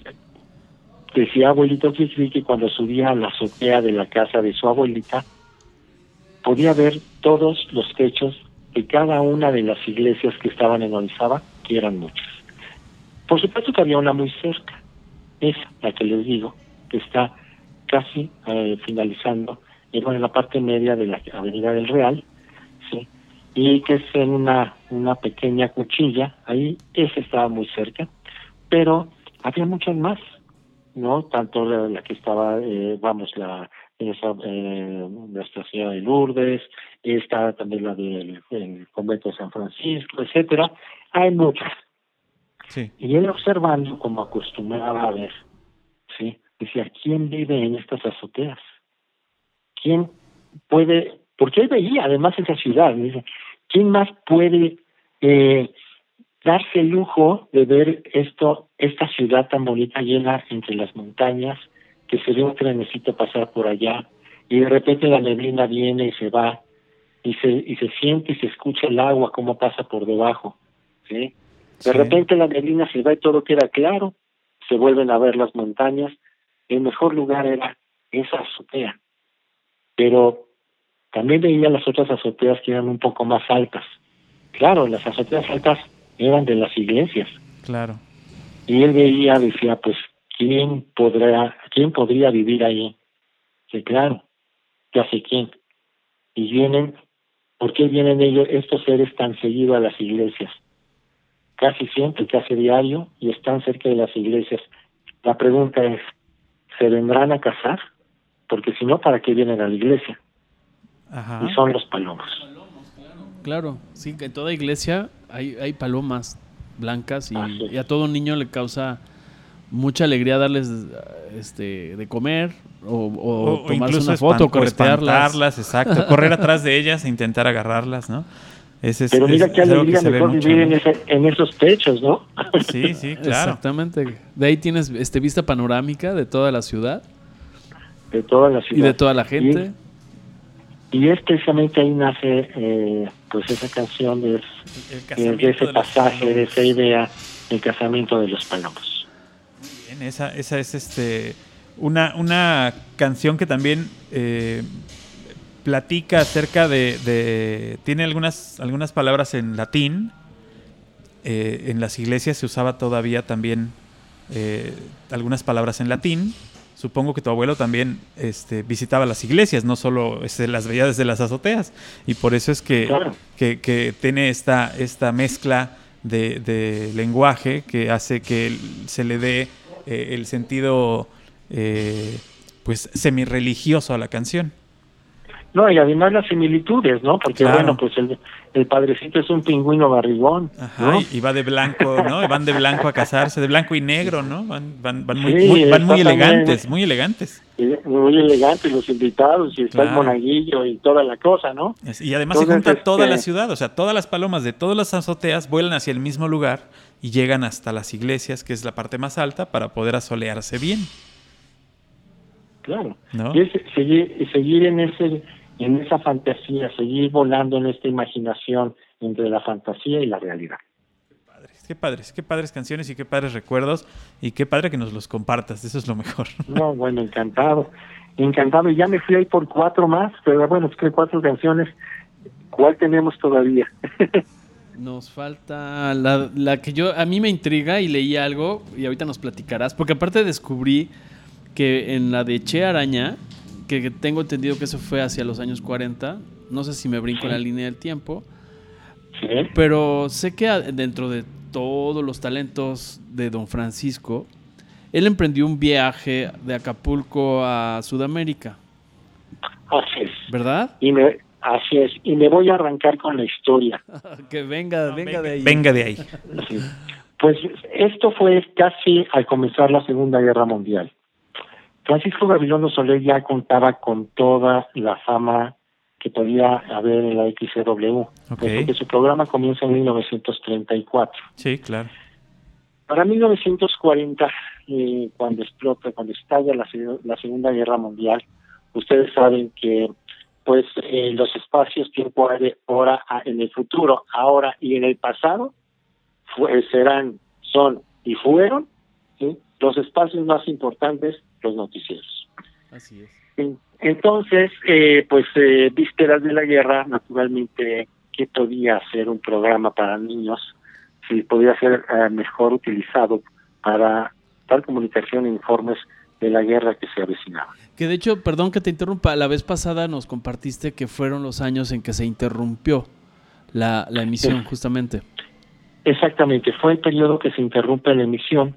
Speaker 4: decía abuelito Kikri que cuando subía a la azotea de la casa de su abuelita, podía ver todos los techos de cada una de las iglesias que estaban en Orizaba, que eran muchas. Por supuesto que había una muy cerca, esa, la que les digo, que está casi eh, finalizando, bueno, en la parte media de la Avenida del Real, y que es en una, una pequeña cuchilla, ahí esa estaba muy cerca, pero había muchas más, ¿no? Tanto la, la que estaba, eh, vamos, la esa, eh, Nuestra Señora de Lourdes, está también la del el convento de San Francisco, etcétera. Hay muchas.
Speaker 3: Sí.
Speaker 4: Y él observando, como acostumbraba a ver, ¿sí? Decía, ¿quién vive en estas azoteas? ¿Quién puede, porque él veía además esa ciudad, dice, ¿quién más puede eh, darse el lujo de ver esto, esta ciudad tan bonita llena entre las montañas, que se ve un trenecito pasar por allá, y de repente la neblina viene y se va, y se, y se siente y se escucha el agua como pasa por debajo, ¿sí? De
Speaker 3: Sí.
Speaker 4: repente la neblina se va y todo queda claro, se vuelven a ver las montañas, el mejor lugar era esa azotea, pero también veía las otras azoteas que eran un poco más altas. Claro, las azoteas altas eran de las iglesias,
Speaker 3: Claro.
Speaker 4: Y él veía, decía, pues, ¿quién podrá, quién podría vivir ahí? Sí, claro, ya sé quién. Y vienen, ¿por qué vienen ellos, estos seres tan seguidos a las iglesias? Casi siempre, casi diario, y están cerca de las iglesias. La pregunta es, ¿se vendrán a casar? Porque si no, ¿para qué vienen a la iglesia?
Speaker 3: Ajá.
Speaker 4: Y son los palomas.
Speaker 2: Claro, sí, que en toda iglesia hay, hay palomas blancas y, y a todo niño le causa mucha alegría darles este, de comer o, o tomarse
Speaker 3: incluso
Speaker 2: una foto, corretearlas.
Speaker 3: exacto. Correr atrás de ellas e intentar agarrarlas, ¿no? Ese es,
Speaker 4: Pero mira
Speaker 3: es-
Speaker 4: qué
Speaker 3: que
Speaker 4: alegría
Speaker 3: ve
Speaker 4: mejor
Speaker 3: mucho,
Speaker 4: vivir
Speaker 3: ¿no?
Speaker 4: en, ese, en esos techos, ¿no?
Speaker 3: Sí, sí, claro.
Speaker 2: Exactamente. De ahí tienes este, vista panorámica de toda la ciudad
Speaker 4: de toda la
Speaker 2: y
Speaker 4: ciudad.
Speaker 2: de toda la gente.
Speaker 4: Y es precisamente ahí nace eh, pues esa canción de, ese pasaje, de esa idea del casamiento de los palomos.
Speaker 3: Bien, esa, esa es este una, una canción que también eh, platica acerca de, de- tiene algunas algunas palabras en latín. Eh, en las iglesias se usaba todavía también eh, algunas palabras en latín. Supongo que tu abuelo también este, visitaba las iglesias, no solo este, las veía desde las azoteas. Y por eso es que,
Speaker 4: Claro.
Speaker 3: que, que tiene esta, esta mezcla de, de lenguaje que hace que se le dé eh, el sentido eh, pues semi-religioso a la canción.
Speaker 4: No, y además las similitudes, ¿no? Porque
Speaker 3: Claro.
Speaker 4: bueno, pues el, el padrecito es un pingüino barrigón,
Speaker 3: Ajá,
Speaker 4: ¿no?
Speaker 3: y, va de blanco, ¿no? Y van de blanco a casarse, de blanco y negro, ¿no? Van, van, van muy,
Speaker 4: Sí,
Speaker 3: muy- van muy
Speaker 4: también.
Speaker 3: elegantes, muy elegantes.
Speaker 4: Muy elegantes los invitados y está el monaguillo y toda la cosa, ¿no?
Speaker 3: Y además se junta toda
Speaker 4: este-
Speaker 3: la ciudad, o sea, todas las palomas de todas las azoteas vuelan hacia el mismo lugar y llegan hasta las iglesias, que es la parte más alta, para poder asolearse bien,
Speaker 4: Claro.
Speaker 3: ¿no?
Speaker 4: Y es seguir, y seguir en ese en esa fantasía, seguir volando en esta imaginación entre la fantasía y la realidad.
Speaker 3: Padres, qué padres, qué padres canciones y qué padres recuerdos y qué padre que nos los compartas, eso es lo mejor.
Speaker 4: No, bueno, encantado. Encantado. Y ya me fui ahí por cuatro más, pero bueno, es que cuatro canciones. ¿Cuál tenemos todavía?
Speaker 2: Nos falta la, la que yo a mí me intriga y leí algo y ahorita nos platicarás, porque aparte descubrí que en la de Che Araña, que tengo entendido que eso fue hacia los años 40, no sé si me brinco en la línea del tiempo,
Speaker 4: sí.
Speaker 2: pero sé que dentro de todos los talentos de Don Francisco, él emprendió un viaje de Acapulco a Sudamérica,
Speaker 4: Así es.
Speaker 2: ¿verdad?
Speaker 4: Y me, así es. Y me voy a arrancar con la historia.
Speaker 2: que venga, venga de ahí.
Speaker 3: Venga de ahí.
Speaker 4: Sí. Pues esto fue casi al comenzar la Segunda Guerra Mundial. Francisco Gabilondo Soler ya contaba con toda la fama que podía haber en la XCW,
Speaker 3: Ok.
Speaker 4: porque su programa comienza en 1934.
Speaker 3: Sí, claro.
Speaker 4: Para 1940, eh, cuando explota, cuando estalla la, se- la Segunda Guerra Mundial, ustedes saben que pues eh, los espacios tiempo aire, hora a- en el futuro, ahora y en el pasado fue- serán, son y fueron ¿sí? los espacios más importantes, los noticieros.
Speaker 2: Así es.
Speaker 4: En- Entonces, eh, pues eh, vísperas de la guerra, naturalmente, ¿qué podía ser un programa para niños? Si podía ser eh, mejor utilizado para dar comunicación e informes de la guerra que se avecinaba.
Speaker 2: Que de hecho, perdón que te interrumpa, la vez pasada nos compartiste que fueron los años en que se interrumpió la, la emisión,
Speaker 4: Sí.
Speaker 2: justamente.
Speaker 4: Exactamente, fue el periodo que se interrumpe la emisión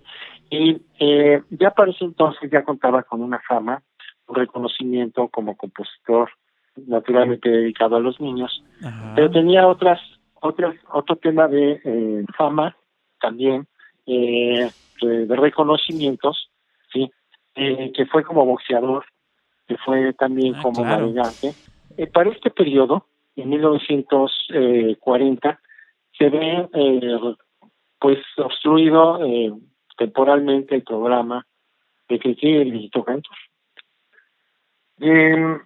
Speaker 4: y eh, ya para ese entonces ya contaba con una fama, un reconocimiento como compositor, naturalmente dedicado a los niños,
Speaker 3: Ajá.
Speaker 4: pero tenía otras otras otro tema de eh, fama también eh, de, de reconocimientos sí Eh, que fue como boxeador que fue también
Speaker 3: Ah,
Speaker 4: como
Speaker 3: claro.
Speaker 4: navegante Eh, para este periodo en 1940 se ve eh, pues obstruido eh, temporalmente el programa de tiene el Villito Cantor. Eh,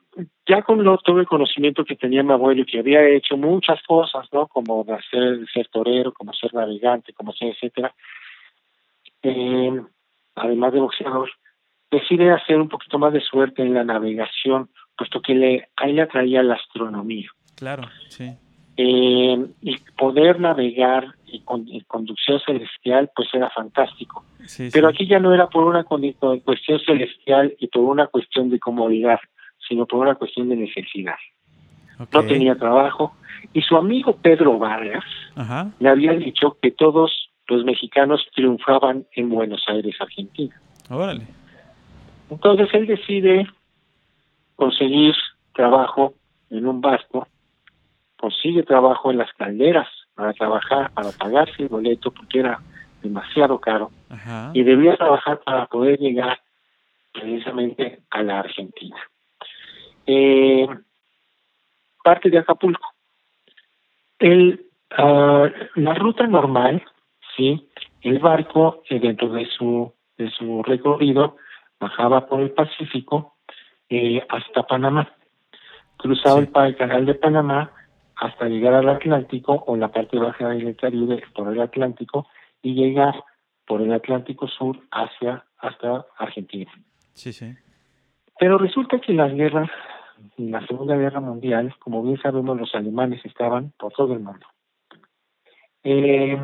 Speaker 4: ya con lo, todo el conocimiento que tenía mi abuelo y que había hecho muchas cosas, ¿no? Como ser, ser torero, como ser navegante, como ser, etcétera. Eh, además de boxeador, decide hacer un poquito más de suerte en la navegación, puesto que le, a él le atraía la astronomía.
Speaker 3: Claro, sí.
Speaker 4: Eh, y poder navegar y con conducción celestial, pues era fantástico. Pero aquí ya no era por una cuestión celestial y por una cuestión de comodidad, sino por una cuestión de necesidad. No tenía trabajo y su amigo Pedro Vargas le había dicho que todos los mexicanos triunfaban en Buenos Aires, Argentina.
Speaker 3: Órale.
Speaker 4: Entonces él decide conseguir trabajo en un barco, consigue trabajo en las calderas para trabajar, para pagarse el boleto porque era demasiado caro y debía trabajar para poder llegar precisamente a la Argentina. Eh, parte de Acapulco. El, ah, la ruta normal, sí, el barco eh, dentro de su de su recorrido bajaba por el Pacífico eh, hasta Panamá, cruzaba el, canal de Panamá hasta llegar al Atlántico o la parte baja del Caribe por el Atlántico y llegar por el Atlántico Sur hacia hasta Argentina.
Speaker 3: Sí, sí.
Speaker 4: Pero resulta que las guerras, en la Segunda Guerra Mundial, como bien sabemos, los alemanes estaban por todo el mundo. Eh,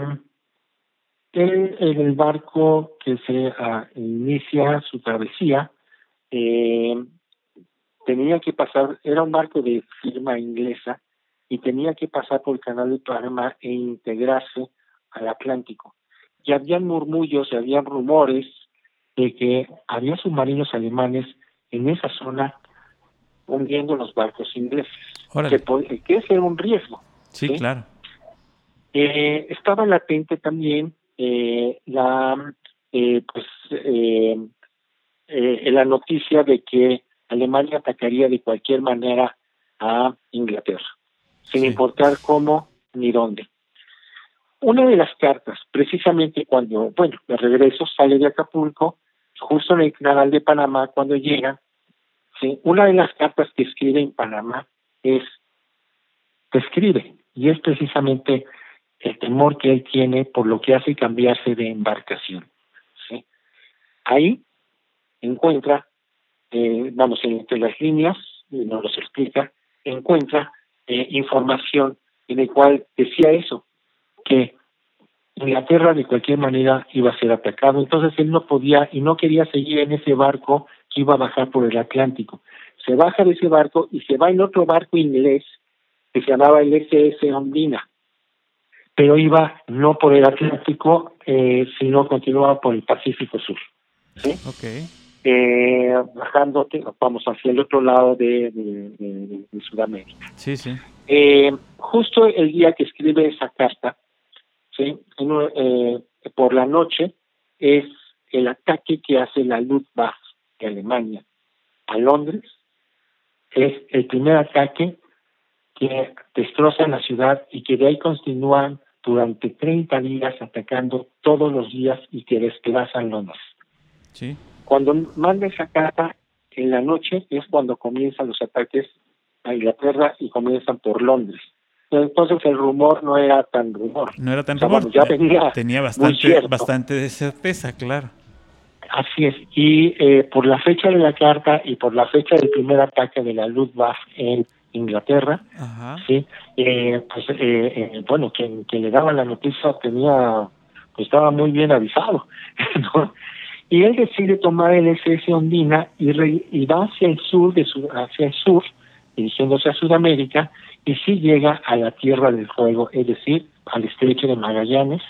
Speaker 4: en el barco que se ah, inicia su travesía eh, tenía que pasar, era un barco de firma inglesa y tenía que pasar por el canal de Panamá e integrarse al Atlántico. Y habían murmullos y había rumores de que había submarinos alemanes en esa zona hundiendo los barcos ingleses, que, que ese era un riesgo.
Speaker 3: Sí, claro.
Speaker 4: Eh, estaba latente también eh, la eh, pues eh, eh, la noticia de que Alemania atacaría de cualquier manera a Inglaterra, sin importar cómo ni dónde. Una de las cartas, precisamente cuando, bueno, de regreso sale de Acapulco, justo en el canal de Panamá, cuando llega, ¿sí? una de las cartas que escribe en Panamá es, que escribe, y es precisamente el temor que él tiene por lo que hace cambiarse de embarcación. ¿sí? Ahí encuentra, eh, vamos, entre las líneas, nos los explica, encuentra eh, información en el cual decía eso, que Inglaterra de cualquier manera iba a ser atacado, entonces él no podía y no quería seguir en ese barco que iba a bajar por el Atlántico. Se baja de ese barco y se va en otro barco inglés que se llamaba el SS Ondina pero iba no por el Atlántico, eh, sino continuaba por el Pacífico Sur. ¿sí?
Speaker 3: Okay.
Speaker 4: Eh, bajando, vamos hacia el otro lado de, de, Sudamérica.
Speaker 3: Sí, sí.
Speaker 4: Eh, justo el día que escribe esa carta, ¿sí? Eh, por la noche, es el ataque que hace la Luftwaffe de Alemania a Londres. Es el primer ataque que destrozan la ciudad y que de ahí continúan durante 30 días atacando todos los días y que despedazan Londres.
Speaker 3: Sí.
Speaker 4: Cuando manda esa carta en la noche es cuando comienzan los ataques a Inglaterra y comienzan por Londres. Entonces el rumor no era tan rumor.
Speaker 3: No era tan rumor. ya venía tenía bastante, bastante de certeza, claro.
Speaker 4: Así es. Y eh, por la fecha de la carta y por la fecha del primer ataque de la Luftwaffe en Inglaterra, sí, eh, pues eh, eh, bueno, quien, le daba la noticia tenía, pues estaba muy bien avisado, y él decide tomar el SS Ondina y, y va hacia el sur, de hacia el sur, dirigiéndose a Sudamérica, y sí llega a la Tierra del Fuego, es decir, al estrecho de Magallanes,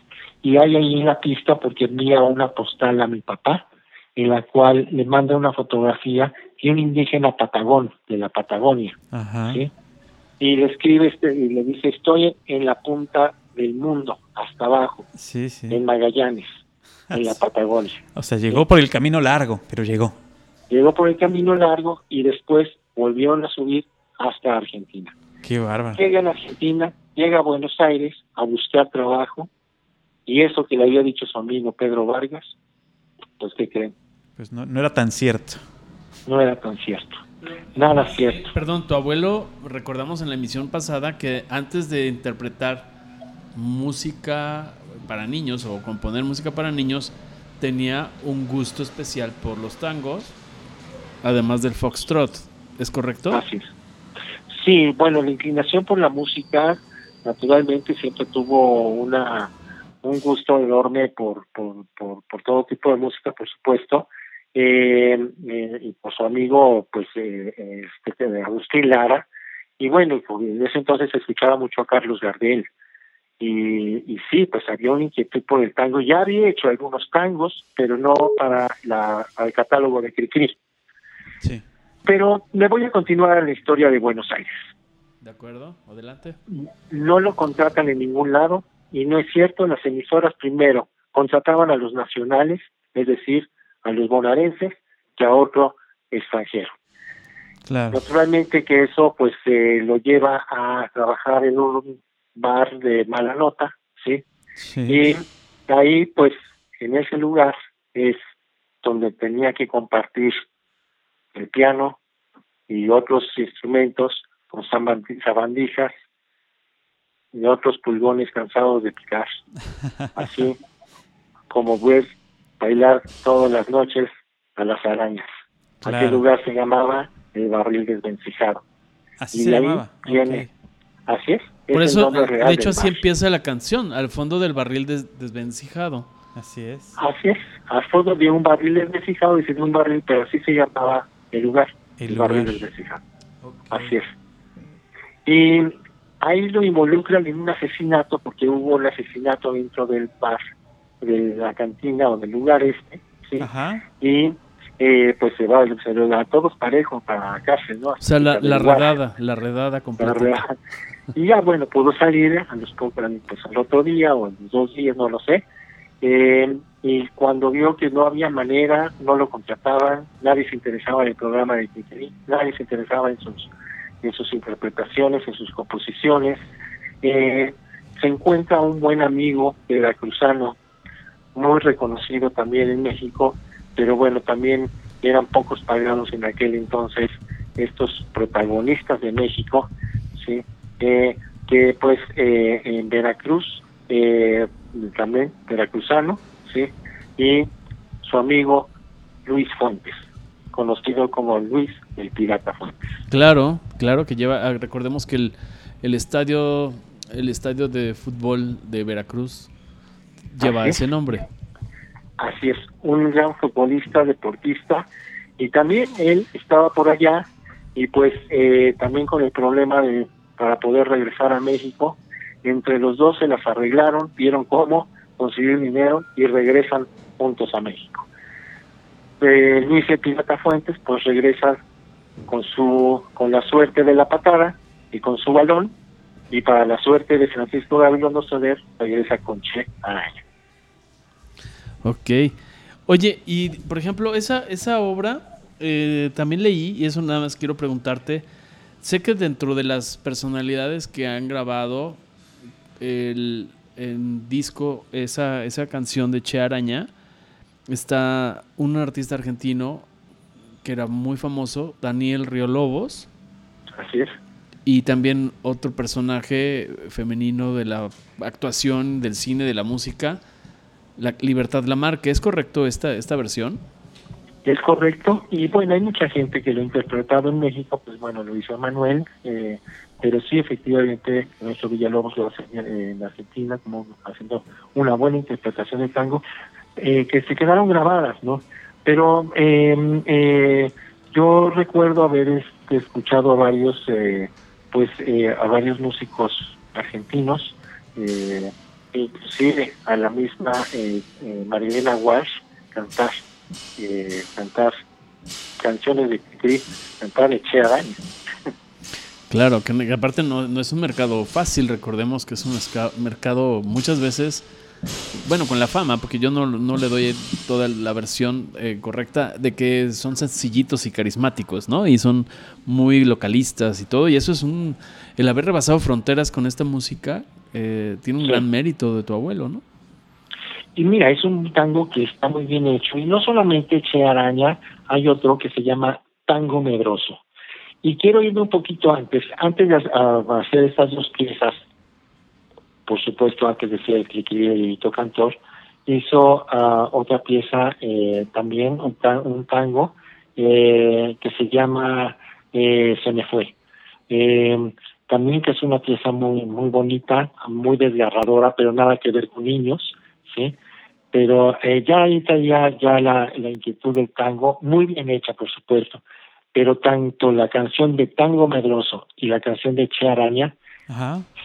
Speaker 4: y hay ahí la pista porque envía una postal a mi papá, en la cual le manda una fotografía de un indígena patagón, de la Patagonia. ¿sí? Y le escribe este, y le dice, estoy en la punta del mundo, hasta abajo, en Magallanes, en la Patagonia.
Speaker 3: O sea, llegó por el camino largo, pero llegó.
Speaker 4: Llegó por el camino largo y después volvieron a subir hasta Argentina.
Speaker 3: Qué bárbaro.
Speaker 4: Llega a Argentina, llega a Buenos Aires a buscar trabajo y eso que le había dicho su amigo Pedro Vargas, pues ¿qué creen?
Speaker 3: Pues no, no era tan cierto
Speaker 4: no era tan cierto. Nada cierto.
Speaker 2: Perdón, tu abuelo, recordamos en la emisión pasada que antes de interpretar música para niños o componer música para niños, tenía un gusto especial por los tangos, además del foxtrot. ¿Es correcto?
Speaker 4: Sí, bueno, la inclinación por la música naturalmente siempre tuvo una un gusto enorme por, por, por, todo tipo de música, por supuesto, eh, eh, y por su amigo, pues, eh, este, Agustín Lara, y bueno, en ese entonces escuchaba mucho a Carlos Gardel, y, y sí, pues había un inquietud por el tango, ya había hecho algunos tangos, pero no para la, el catálogo de Cricri.
Speaker 2: Sí.
Speaker 4: Pero me voy a continuar en la historia de Buenos Aires.
Speaker 2: De acuerdo, adelante.
Speaker 4: No lo contratan en ningún lado, y no es cierto, las emisoras primero contrataban a los nacionales, es decir, a los bonaerenses, que a otro extranjero.
Speaker 3: Claro.
Speaker 4: Naturalmente que eso pues eh, lo lleva a trabajar en un bar de mala nota, ¿sí?
Speaker 3: Sí.
Speaker 4: Y ahí pues en ese lugar es donde tenía que compartir el piano y otros instrumentos con sabandi- sabandijas y otros pulgones cansados de picar. Así como ver bailar todas las noches a las arañas.
Speaker 3: Claro.
Speaker 4: Aquel lugar se llamaba el barril desvencijado.
Speaker 3: Así
Speaker 4: y
Speaker 3: se
Speaker 4: ahí
Speaker 3: llamaba.
Speaker 4: viene-. Así es.
Speaker 2: Por eso, de hecho, así empieza la canción, al fondo del barril des- desvencijado.
Speaker 3: Así es.
Speaker 4: Así es. Al fondo de un barril desvencijado, dice de un barril, pero así se llamaba el lugar.
Speaker 3: El
Speaker 4: El, barril desvencijado. Así es. Y ahí lo involucran en un asesinato, porque hubo un asesinato dentro del bar, de la cantina o del lugar este, ¿sí?
Speaker 3: Ajá.
Speaker 4: Y eh, pues se va, a todos parejo para la cárcel, ¿no?
Speaker 2: O sea, la, redada, la redada
Speaker 4: La
Speaker 2: completa.
Speaker 4: redada. Y ya, bueno, pudo salir a los pues al otro día o en los dos días, no lo sé. Eh, y cuando vio que no había manera, no lo contrataban, nadie se interesaba en el programa de Titiri, nadie se interesaba en sus, en sus interpretaciones, en sus composiciones. Eh, se encuentra un buen amigo veracruzano, muy reconocido también en México, pero bueno, también eran pocos pagados en aquel entonces estos protagonistas de México, sí, eh, que pues eh, en Veracruz, eh, también veracruzano, sí, y su amigo Luis Fuentes, conocido como Luis el Pirata Fuentes.
Speaker 2: Claro, claro que lleva, ah, recordemos que el, el estadio, el estadio de fútbol de Veracruz lleva ese nombre.
Speaker 4: Así es, un gran futbolista, deportista, y también él estaba por allá y pues eh, también con el problema de para poder regresar a México, entre los dos se las arreglaron, vieron cómo conseguir dinero y regresan juntos a México. Eh, Luis Pirata Fuentes pues regresa con su con la suerte de la patada y con su balón y para la suerte de Francisco Gabilondo Soler regresa con Che Araña.
Speaker 2: Ok. Oye, y por ejemplo, esa, esa obra eh, también leí, y eso nada más quiero preguntarte. Sé que dentro de las personalidades que han grabado el, en disco esa, esa canción de Che Araña, está un artista argentino que era muy famoso, Daniel Riolobos,
Speaker 4: Así es.
Speaker 2: y también otro personaje femenino de la actuación, del cine, de la música, la Libertad Lamarque. ¿Es correcto esta, esta versión?
Speaker 4: Es correcto, y bueno, hay mucha gente que lo ha interpretado en México, pues bueno, lo hizo Manuel, eh, pero sí, efectivamente, nuestro Villalobos lo hace en Argentina, como haciendo una buena interpretación de tango, eh, que se quedaron grabadas, ¿no? Pero eh, eh, yo recuerdo haber este, escuchado a varios, eh, pues, eh, a varios músicos argentinos, eh, inclusive a la misma eh, eh, Marilena Walsh cantar eh, cantar canciones de Cricri, cantar Eche Araña.
Speaker 2: Claro, que aparte no, no es un mercado fácil, recordemos que es un mercado muchas veces, bueno, con la fama, porque yo no, no le doy toda la versión eh, correcta de que son sencillitos y carismáticos, ¿no? Y son muy localistas y todo, y eso es un, el haber rebasado fronteras con esta música, eh, tiene un
Speaker 4: Sí.
Speaker 2: gran mérito de tu abuelo, ¿no?
Speaker 4: Y mira, es un tango que está muy bien hecho. Y no solamente Eche Araña, hay otro que se llama Tango Medroso. Y quiero irme un poquito antes. Antes de hacer estas dos piezas, por supuesto, antes de ser el Cliquilí de Cantor, hizo ah, otra pieza eh, también, un, ta- un tango, eh, que se llama eh, Se me fue. También que es una pieza muy muy bonita, muy desgarradora, pero nada que ver con niños, ¿sí? Pero eh, ya ahí ya, ya la, la inquietud del tango, muy bien hecha, por supuesto, pero tanto la canción de Tango Medroso y la canción de Che Araña,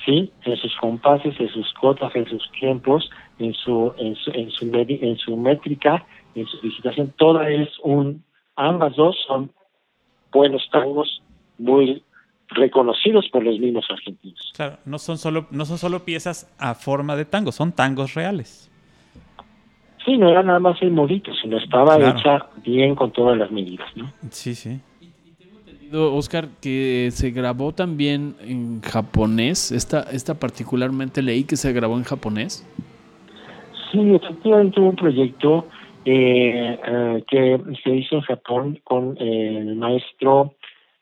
Speaker 4: sí, en sus compases, en sus cotas, en sus tiempos, en su en su en su, en su métrica, en su digitación, toda es un ambas dos son buenos tangos muy reconocidos por los mismos argentinos.
Speaker 3: Claro, no son solo no son solo piezas a forma de tango, son tangos reales.
Speaker 4: Sí, no era nada más el modito, sino estaba hecha bien con todas las medidas, ¿no?
Speaker 3: Sí, sí.
Speaker 2: Oscar, que se grabó también en japonés. Esta, esta particularmente leí que se grabó en japonés.
Speaker 4: Sí, efectivamente hubo un proyecto eh, eh, que se hizo en Japón con el maestro,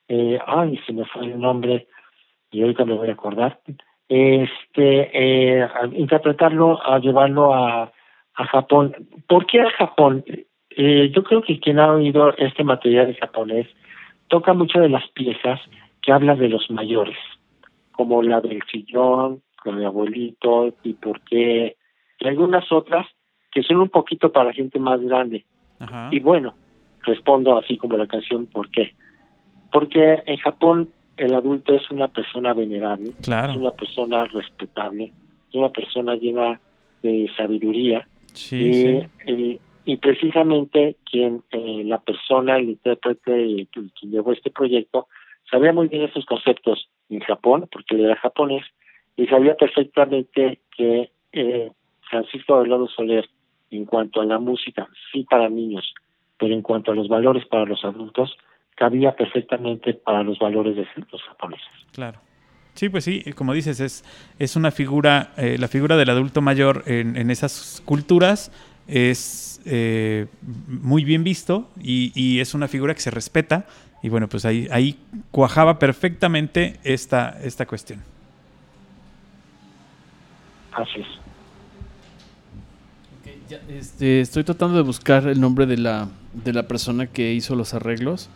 Speaker 4: eh, ay, se me fue el nombre y ahorita me voy a acordar. Este, eh, a interpretarlo, a llevarlo a, a Japón. ¿Por qué a Japón? Eh, yo creo que quien ha oído este material en japonés toca mucho de las piezas que hablan de los mayores, como la del sillón, con el abuelito, y por qué, y algunas otras que son un poquito para gente más grande. Y bueno, respondo así como la canción, ¿por qué? Porque en Japón el adulto es una persona venerable, es una persona respetable, es una persona llena de sabiduría. y, eh, y precisamente quien eh, la persona, el intérprete quien llevó este proyecto, sabía muy bien esos conceptos en Japón, porque él era japonés, y sabía perfectamente que eh, Francisco Abelardo Soler, en cuanto a la música, sí para niños, pero en cuanto a los valores para los adultos, cabía perfectamente para los valores de los japoneses.
Speaker 3: Claro. Sí, pues sí, como dices, es, es una figura, eh, la figura del adulto mayor en, en esas culturas es eh, muy bien visto y, es una figura que se respeta. Y bueno, pues ahí, ahí cuajaba perfectamente esta, esta cuestión.
Speaker 4: Así es.
Speaker 2: este, estoy tratando de buscar el nombre de la, de la persona que hizo los arreglos,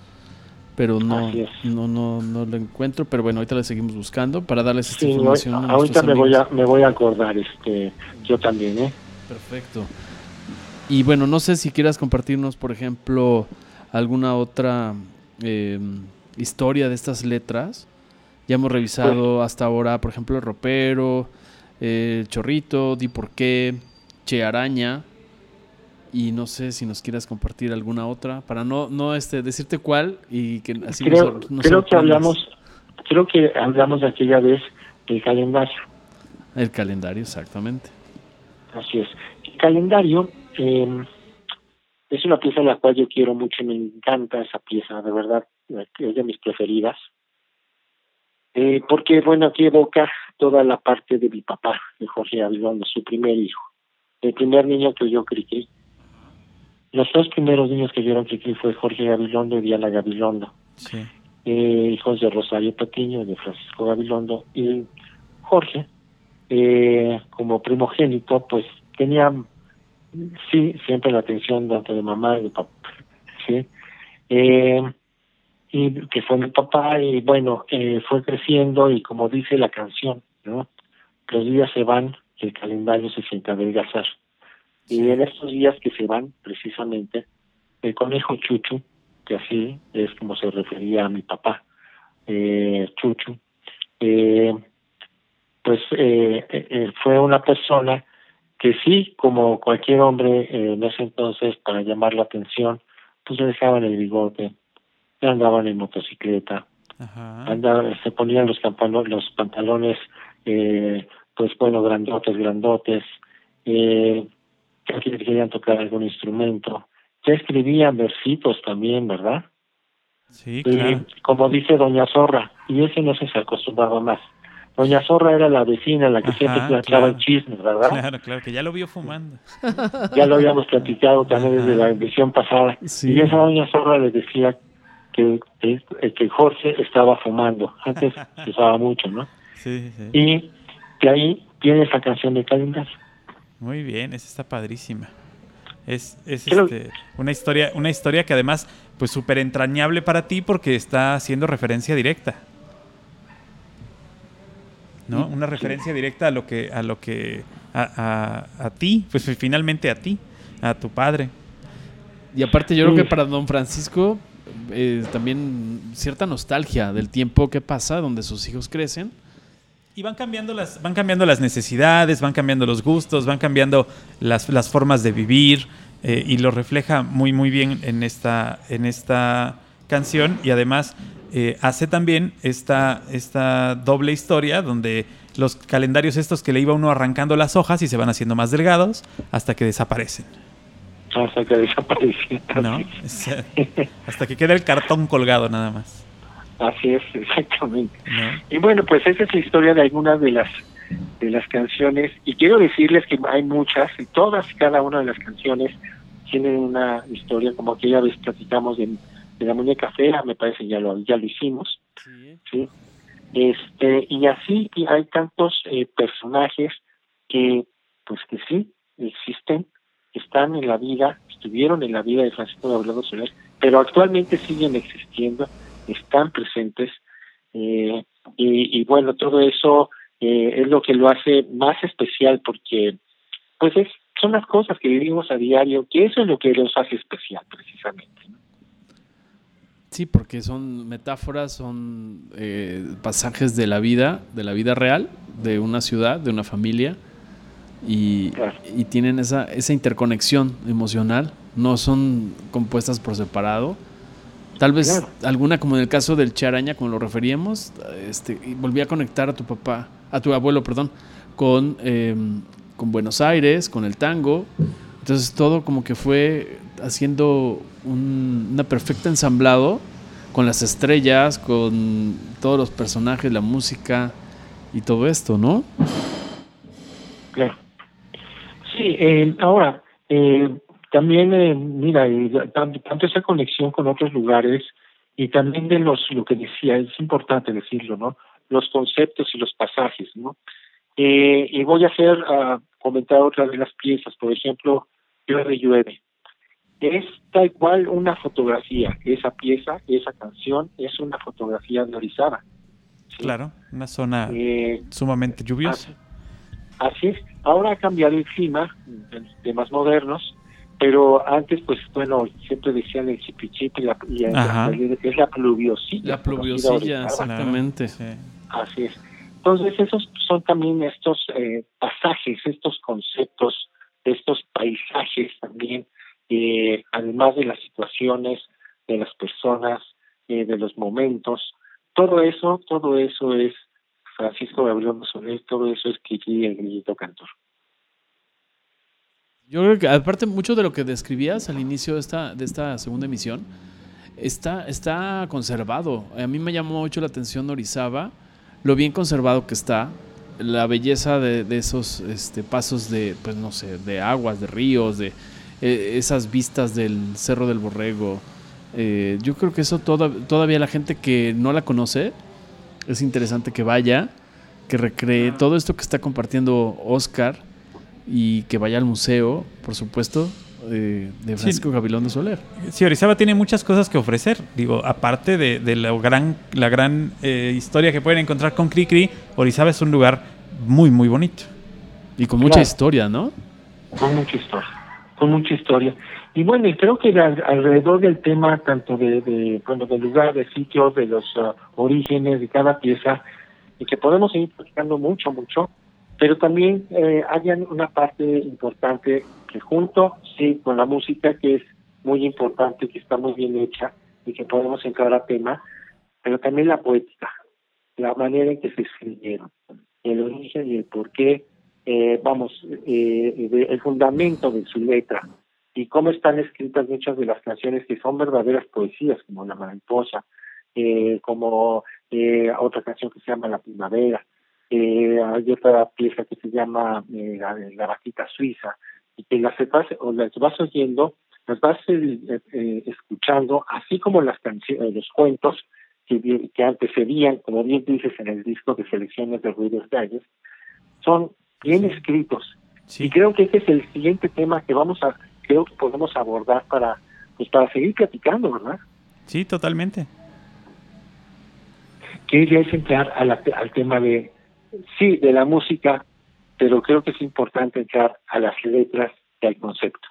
Speaker 2: pero no, no, no, no lo encuentro. Pero bueno, ahorita la seguimos buscando para darles esta información.
Speaker 4: ahorita me voy, a, me voy a acordar, este, yo también, ¿eh?
Speaker 2: Perfecto. Y bueno, no sé si quieras compartirnos, por ejemplo, alguna otra em, historia de estas letras. Ya hemos revisado hasta ahora, por ejemplo, el ropero, el chorrito, di por qué, che araña. Y no sé si nos quieras compartir alguna otra para no no este decirte cuál y que así
Speaker 4: creo, creo que hablamos creo que hablamos de aquella vez del calendario.
Speaker 2: El calendario, exactamente.
Speaker 4: Así es. El calendario eh, es una pieza la cual yo quiero mucho, me encanta esa pieza, de verdad, es de mis preferidas. Eh, porque, bueno, aquí evoca toda la parte de mi papá, de Jorge Gabilondo, su primer hijo, el primer niño que yo crié. Los dos primeros niños que yo crié fue Jorge Gabilondo y Diana Gabilondo, eh, hijos de Rosario Patiño, de Francisco Gabilondo, y Jorge, eh, como primogénito, pues tenía sí, siempre la atención tanto de mamá y de papá, sí. Eh, y que fue mi papá y bueno, eh, fue creciendo y como dice la canción, ¿no? Los días se van, el calendario se sienta adelgazar. Y en estos días que se van, precisamente, el conejo Chuchu, que así es como se refería a mi papá, eh, Chuchu, eh, pues eh, eh, fue una persona que sí, como cualquier hombre eh, en ese entonces, para llamar la atención, pues se dejaban el bigote, andaban en motocicleta, Andaban, se ponían los, los pantalones, eh, pues bueno, grandotes, grandotes, eh, querían tocar algún instrumento, ya escribían versitos también, ¿verdad?
Speaker 3: Sí, claro.
Speaker 4: como dice Doña Zorra, y ese no se acostumbraba más. Doña Zorra era la vecina, la que siempre platicaba el chisme, ¿verdad?
Speaker 3: Claro, claro, que ya lo vio fumando.
Speaker 4: Ya lo habíamos platicado también desde la emisión pasada. Y esa Doña Zorra le decía que, que, Jorge estaba fumando. Antes se usaba mucho, ¿no?
Speaker 3: Sí, sí.
Speaker 4: Y que ahí tiene esa canción de calendario.
Speaker 3: Muy bien, esa está padrísima. Es, es este, una historia una historia que además pues súper entrañable para ti porque está haciendo referencia directa. una referencia directa a lo que, a lo que, a, a, ti, pues finalmente a ti, a tu padre.
Speaker 2: Y aparte yo creo que para don Francisco eh, también cierta nostalgia del tiempo que pasa, donde sus hijos crecen.
Speaker 3: Y van cambiando las, van cambiando las necesidades, van cambiando los gustos, van cambiando las, las formas de vivir eh, y lo refleja muy muy bien en esta, en esta canción y además eh, hace también esta, esta doble historia donde los calendarios estos que le iba uno arrancando las hojas y se van haciendo más delgados hasta que desaparecen.
Speaker 4: Hasta que desaparecen.
Speaker 3: hasta que queda el cartón colgado nada más.
Speaker 4: Así es, exactamente. Y bueno, pues esa es la historia de algunas de las de las canciones y quiero decirles que hay muchas y todas cada una de las canciones tienen una historia como aquella vez platicamos de de la muñeca fea, me parece ya lo ya lo hicimos. Sí. Este, y así hay tantos eh, personajes que pues que sí existen, están en la vida, estuvieron en la vida de Francisco de Soler, pero actualmente siguen existiendo, están presentes eh, y, y, bueno, todo eso eh, es lo que lo hace más especial porque pues es son las cosas que vivimos a diario, que eso es lo que los hace especial precisamente. ¿no?
Speaker 2: Sí, porque son metáforas, son eh, pasajes de la vida, de la vida real, de una ciudad, de una familia, y, tienen esa, esa interconexión emocional, no son compuestas por separado. Tal vez alguna, como en el caso del Charaña, como lo referíamos, este, volví a conectar a tu papá, a tu abuelo, perdón, con, em, con Buenos Aires, con el tango. Entonces todo como que fue haciendo un una perfecta ensamblado con las estrellas, con todos los personajes, la música y todo esto, ¿no?
Speaker 4: Claro. Sí, eh, ahora, eh, también, eh, mira, tanto, esa conexión con otros lugares y también de los, lo que decía, es importante decirlo, ¿no? Los conceptos y los pasajes, ¿no? y voy a hacer, uh, comentar otra de las piezas, por ejemplo, Llueve, llueve es tal cual una fotografía. Esa pieza, esa canción, es una fotografía de Orizaba.
Speaker 3: Claro, una zona eh, sumamente lluviosa.
Speaker 4: Así, es. Ahora ha cambiado el clima, temas modernos, pero antes, pues bueno, siempre decían el chipichipi y, y es la pluviosilla.
Speaker 2: La pluviosilla, exactamente.
Speaker 4: Así es. Entonces, esos son también estos eh, pasajes, estos conceptos, estos paisajes también eh, además de las situaciones, de las personas, eh, de los momentos, todo eso, todo eso es Francisco Gabriel Soler, todo eso es Kiki el grillito cantor.
Speaker 2: Yo creo que aparte mucho de lo que describías al inicio de esta, de esta segunda emisión, está, está conservado. A mí me llamó mucho la atención Orizaba, lo bien conservado que está, la belleza de, de esos este, pasos de, pues no sé, de aguas, de ríos, de, eh, esas vistas del Cerro del Borrego. Eh, yo creo que eso todavía la gente que no la conoce, es interesante que vaya, que recree todo esto que está compartiendo Oscar y que vaya al museo, por supuesto, eh, de Francisco Gabilondo Soler.
Speaker 3: Sí, Orizaba tiene muchas cosas que ofrecer. Digo, aparte de, la gran, la gran historia que pueden encontrar con Cricri, Orizaba es un lugar muy, muy bonito.
Speaker 2: Y con mucha historia, ¿no?
Speaker 4: Con mucha historia con mucha historia. Y bueno, creo que alrededor del tema, tanto de, de bueno, del lugar, de sitios, de los uh, orígenes de cada pieza, y que podemos seguir platicando mucho, mucho, pero también eh, hay una parte importante que junto, sí, con la música, que es muy importante, que está muy bien hecha y que podemos entrar a tema, pero también la poética, la manera en que se escribieron, el origen y el porqué eh, vamos, eh, el fundamento de su letra y cómo están escritas muchas de las canciones que son verdaderas poesías, como La Mariposa, eh, como eh, otra canción que se llama La Primavera, eh, hay otra pieza que se llama eh, la, la, Vaquita Suiza, y que las vas, o las vas oyendo, las vas eh, escuchando, así como las canciones, los cuentos que, que antecedían, como bien dices en el disco de selecciones de Ruidos Galles, son bien escritos. Y creo que ese es el siguiente tema que vamos a, creo que podemos abordar para, pues para seguir platicando, ¿verdad?
Speaker 3: Sí, totalmente.
Speaker 4: Que ya es entrar al tema de, sí, de la música, pero creo que es importante entrar a las letras y al concepto.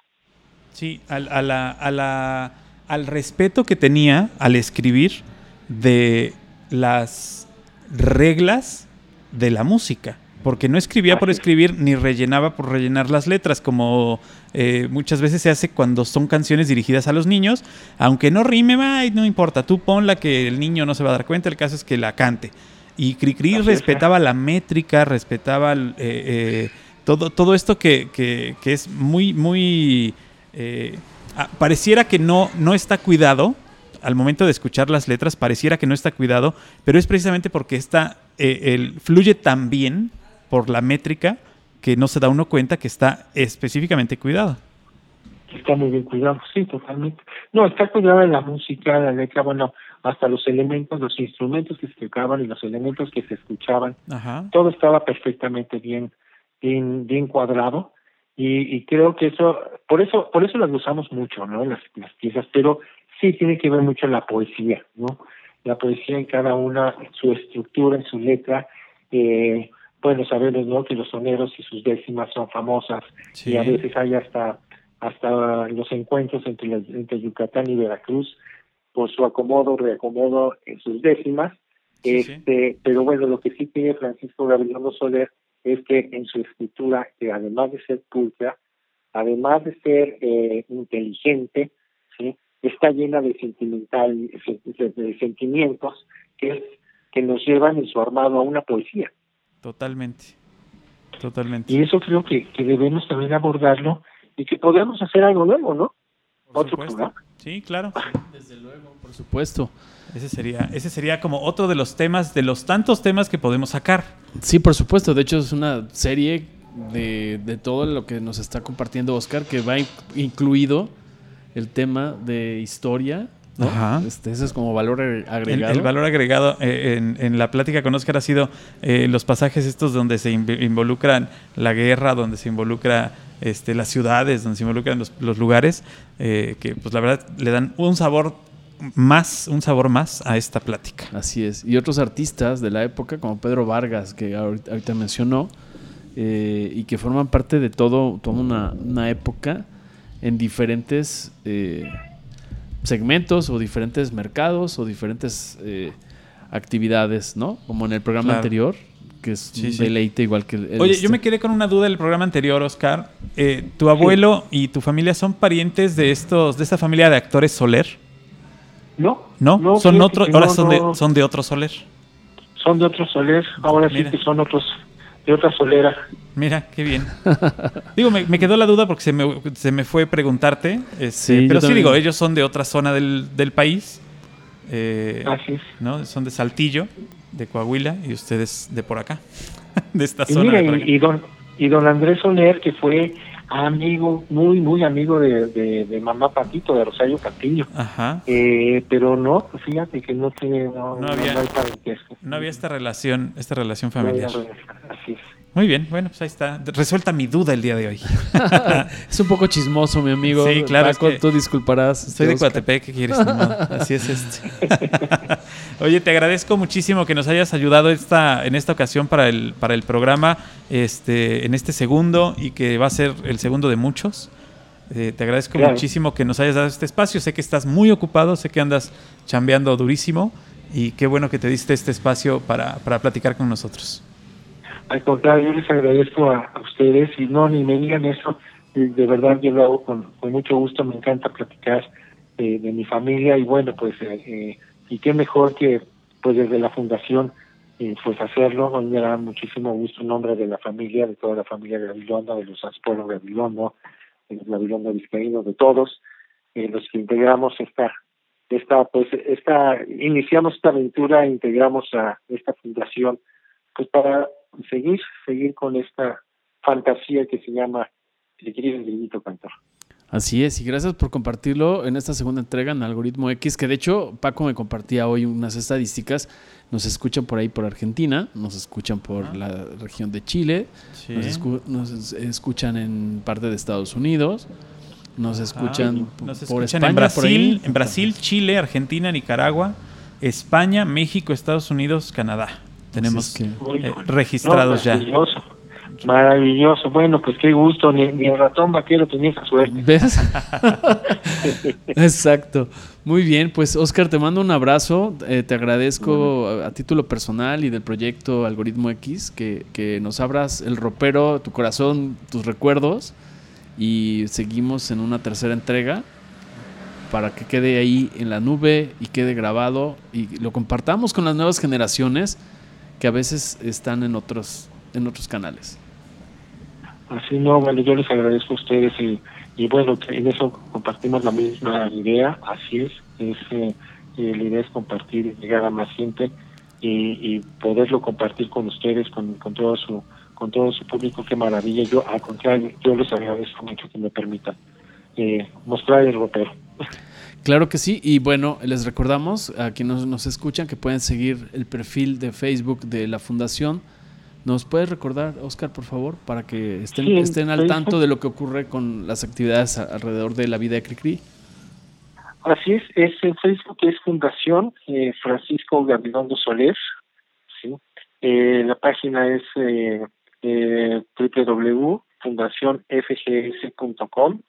Speaker 3: Sí, al, a la, a la, al respeto que tenía al escribir de las reglas de la música. Porque no escribía por escribir ni rellenaba por rellenar las letras, como eh, muchas veces se hace cuando son canciones dirigidas a los niños. Aunque no rime, ay, no importa, tú ponla que el niño no se va a dar cuenta, el caso es que la cante. Y Cricri
Speaker 4: es,
Speaker 3: respetaba la métrica, respetaba eh, eh, todo, todo esto que, que- que es muy, muy... eh, pareciera que no, no está cuidado. Al momento de escuchar las letras, pareciera que no está cuidado, pero es precisamente porque está, eh, el, fluye tan bien por la métrica que no se da uno cuenta que está específicamente cuidado.
Speaker 4: Está muy bien cuidado, sí, totalmente. No, está cuidado en la música, la letra, bueno, hasta los elementos, los instrumentos que se tocaban y los elementos que se escuchaban,
Speaker 3: Ajá.
Speaker 4: todo estaba perfectamente bien, bien, bien cuadrado y, y creo que eso, por eso, por eso las usamos mucho, ¿no? Las, las piezas, pero sí tiene que ver mucho la poesía, ¿no? La poesía en cada una, su estructura, en su letra, eh, bueno, sabemos, ¿no? Que los soneros y sus décimas son famosas
Speaker 3: Sí.
Speaker 4: y a veces hay hasta hasta los encuentros entre, entre Yucatán y Veracruz por su acomodo, reacomodo en sus décimas.
Speaker 3: Sí, sí.
Speaker 4: este, Pero bueno, lo que sí tiene Francisco Gabriel Soler es que en su escritura, que además de ser pulcra, además de ser eh, inteligente, ¿sí? está llena de sentimental, de, de sentimientos que, es, que nos llevan en su armado a una poesía.
Speaker 3: Totalmente. Totalmente.
Speaker 4: Y eso creo que, que debemos también abordarlo y que podemos hacer algo nuevo, ¿no?
Speaker 3: Por
Speaker 4: Otro
Speaker 3: supuesto.
Speaker 4: programa.
Speaker 3: Sí, claro.
Speaker 2: Desde luego, por supuesto.
Speaker 3: Ese sería, ese sería como otro de los temas, de los tantos temas que podemos sacar.
Speaker 2: Sí, por supuesto. De hecho, es una serie de, de todo lo que nos está compartiendo Oscar, que va in- incluido el tema de historia. ¿no?
Speaker 3: Ajá.
Speaker 2: Este, ese es como valor
Speaker 3: El,
Speaker 2: agregado.
Speaker 3: el valor agregado eh, en, en la plática con Oscar ha sido eh, los pasajes estos donde se inv- involucran la guerra, donde se involucra este, las ciudades, donde se involucran los, los lugares, eh, que pues la verdad le dan un sabor más, un sabor más a esta plática.
Speaker 2: Así es. Y otros artistas de la época, como Pedro Vargas, que ahorita, ahorita mencionó, eh, y que forman parte de todo, toda una, una época en diferentes eh, segmentos o diferentes mercados o diferentes actividades, ¿no? Como en el programa
Speaker 3: Claro.
Speaker 2: anterior, que es
Speaker 3: Sí,
Speaker 2: un
Speaker 3: sí.
Speaker 2: deleite igual que el,
Speaker 3: Oye,
Speaker 2: este.
Speaker 3: yo me quedé con una duda del programa anterior, Oscar. Eh, ¿Tu abuelo y tu familia son parientes de estos, de esta familia de actores Soler?
Speaker 4: No,
Speaker 3: ¿No? son otro,
Speaker 4: que
Speaker 3: ahora
Speaker 4: no,
Speaker 3: son,
Speaker 4: no.
Speaker 3: de, son de otro Soler.
Speaker 4: Son de otro soler, ahora
Speaker 3: Mira.
Speaker 4: sí que son otros, de otra solera.
Speaker 3: Mira, qué bien. digo, me, me quedó la duda porque se me, se me fue preguntarte. este,
Speaker 2: Sí,
Speaker 3: pero sí
Speaker 2: también.
Speaker 3: digo, ellos son de otra zona del, del país. eh,
Speaker 4: Así es.
Speaker 3: ¿no? Son de Saltillo, de Coahuila, y ustedes de por acá. de esta
Speaker 4: Y
Speaker 3: zona.
Speaker 4: mira,
Speaker 3: de por acá.
Speaker 4: y, y don, y don Andrés Soler, que fue amigo, muy, muy amigo de, de, de mamá Patito, de Rosario Castillo.
Speaker 3: Ajá.
Speaker 4: Eh, pero no, fíjate que no tiene, no,
Speaker 3: No había-
Speaker 4: no
Speaker 3: había esta relación, esta relación familiar.
Speaker 4: Así es.
Speaker 3: Muy bien, bueno, pues ahí está. Resuelta mi duda el día de hoy.
Speaker 2: Es un poco chismoso, mi amigo.
Speaker 3: Sí, claro,
Speaker 2: Paco,
Speaker 3: es que
Speaker 2: tú disculparás.
Speaker 3: Soy de. Coatepec, ¿qué quieres? Modo, Así es este. Oye, te agradezco muchísimo que nos hayas ayudado esta, en esta ocasión para el, para el programa, este, en este segundo, y que va a ser el segundo de muchos. Eh, te agradezco
Speaker 4: Claro.
Speaker 3: muchísimo que nos hayas dado este espacio. Sé que estás muy ocupado, sé que andas chambeando durísimo, y qué bueno que te diste este espacio para, para platicar con nosotros.
Speaker 4: Al contrario, yo les agradezco a, a ustedes y no, ni me digan eso. De verdad, yo lo hago con, con mucho gusto. Me encanta platicar eh, de mi familia y bueno, pues, eh, eh, y qué mejor que pues desde la fundación, eh, pues hacerlo. A mí me da muchísimo gusto en nombre de la familia, de toda la familia de Gabilondo, de los Asporo Gabilondo, de los Gabilondo Vizcaíno, de todos, eh, los que integramos esta, esta, pues, esta, iniciamos esta aventura, integramos a esta fundación pues para seguir, seguir con esta fantasía que se llama El querido grillito cantor.
Speaker 2: Así es, y gracias por compartirlo en esta segunda entrega en Algoritmo X, que de hecho Paco me compartía hoy unas estadísticas. Nos escuchan por ahí por Argentina, nos escuchan por
Speaker 3: Ah.
Speaker 2: la región de Chile,
Speaker 3: Sí.
Speaker 2: nos, escu- nos es- escuchan en parte de Estados Unidos, nos escuchan
Speaker 3: Ah, Nos
Speaker 2: por
Speaker 3: escuchan
Speaker 2: España,
Speaker 3: en
Speaker 2: por
Speaker 3: Brasil,
Speaker 2: ahí.
Speaker 3: en Brasil, Chile, Argentina, Nicaragua, España, México, Estados Unidos, Canadá. Tenemos
Speaker 2: es
Speaker 3: eh, registrados
Speaker 4: No,
Speaker 3: ya.
Speaker 4: maravilloso. Bueno, pues qué gusto. Ni, ni el ratón vaquero tenía esa suerte.
Speaker 2: ¿Ves? Exacto. Muy bien, pues Oscar, te mando un abrazo. Eh, te agradezco a, a título personal y del proyecto Algoritmo X que, que nos abras el ropero, tu corazón, tus recuerdos y seguimos en una tercera entrega para que quede ahí en la nube y quede grabado y lo compartamos con las nuevas generaciones que a veces están en otros en otros canales.
Speaker 4: Así no, bueno, yo les agradezco a ustedes y, y bueno, en eso compartimos la misma idea, así es, es eh, eh, la idea es compartir llegar a más gente y, y poderlo compartir con ustedes, con, con todo su con todo su público, qué maravilla. Yo, al contrario, yo les agradezco mucho que me permitan eh, mostrar el ropero.
Speaker 2: Claro que sí, y bueno, les recordamos a quienes nos, nos escuchan que pueden seguir el perfil de Facebook de la Fundación. ¿Nos puedes recordar, Oscar, por favor, para que estén,
Speaker 4: Sí,
Speaker 2: estén al tanto de lo que ocurre con las actividades alrededor de la vida de Cricri?
Speaker 4: Así es, es en Facebook es Fundación eh, Francisco Gabilondo Soler, ¿sí? Eh, la página es eh, eh, www.fundacionfgs.com.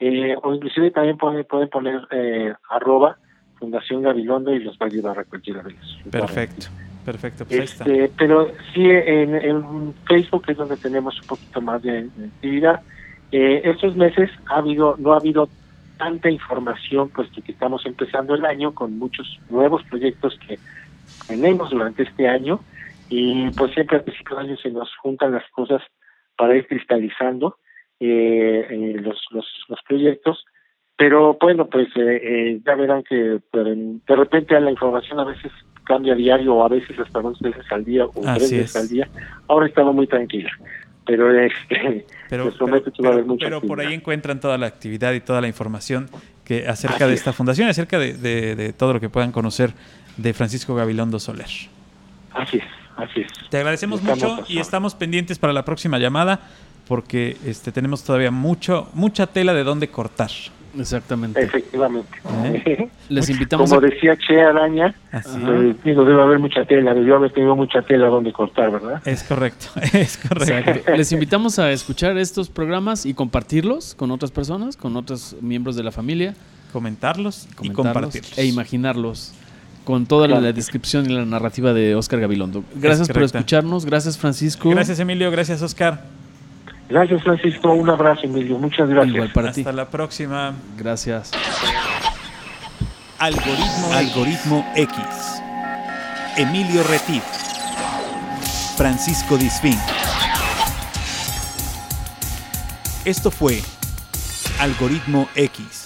Speaker 4: Eh, o inclusive también pueden, pueden poner eh, arroba Fundación Gabilondo y los va a llevar a cualquiera de ellos.
Speaker 3: Perfecto, perfecto, pues ahí está.
Speaker 4: Este, pero sí, en, en Facebook es donde tenemos un poquito más de, de actividad. Eh, estos meses ha habido, no ha habido tanta información, puesto que estamos empezando el año con muchos nuevos proyectos que tenemos durante este año y pues siempre al principio del año se nos juntan las cosas para ir cristalizando eh, los, los, los proyectos. Pero bueno, pues eh, eh, ya verán que de repente la información a veces cambia a diario o a veces hasta dos veces al día o
Speaker 3: Así
Speaker 4: tres
Speaker 3: es.
Speaker 4: veces al día. Ahora estamos muy tranquila. Pero este,
Speaker 3: Pero, por ahí encuentran toda la actividad y toda la información que acerca
Speaker 4: Así
Speaker 3: de
Speaker 4: es.
Speaker 3: esta fundación, acerca de, de- de todo lo que puedan conocer de Francisco Gabilondo Soler.
Speaker 4: Así es, así es.
Speaker 3: Te agradecemos
Speaker 4: Estamos
Speaker 3: mucho y estamos pendientes para la próxima llamada porque este, tenemos todavía mucho, mucha tela de dónde cortar.
Speaker 2: Exactamente.
Speaker 4: Efectivamente.
Speaker 2: Les invitamos
Speaker 4: Como
Speaker 2: a...
Speaker 4: decía Che Araña, eh, digo, debe haber mucha tela, debió haber tenido mucha tela donde cortar, ¿verdad?
Speaker 3: es correcto, es correcto.
Speaker 2: Exacto. Les invitamos a escuchar estos programas y compartirlos con otras personas, con otros miembros de la familia,
Speaker 3: Comentarlos y
Speaker 2: comentarlos
Speaker 3: compartirlos.
Speaker 2: e imaginarlos con toda la, descripción y la narrativa de Oscar Gabilondo. Gracias por escucharnos, gracias Francisco.
Speaker 3: Gracias Emilio, gracias Oscar.
Speaker 4: Gracias, Francisco. Un abrazo, Emilio. Muchas gracias.
Speaker 2: Igual para ti.
Speaker 3: Hasta la próxima.
Speaker 2: Gracias.
Speaker 1: Algoritmo, Algoritmo X. Emilio Retif. Francisco Disfín. Esto fue Algoritmo X.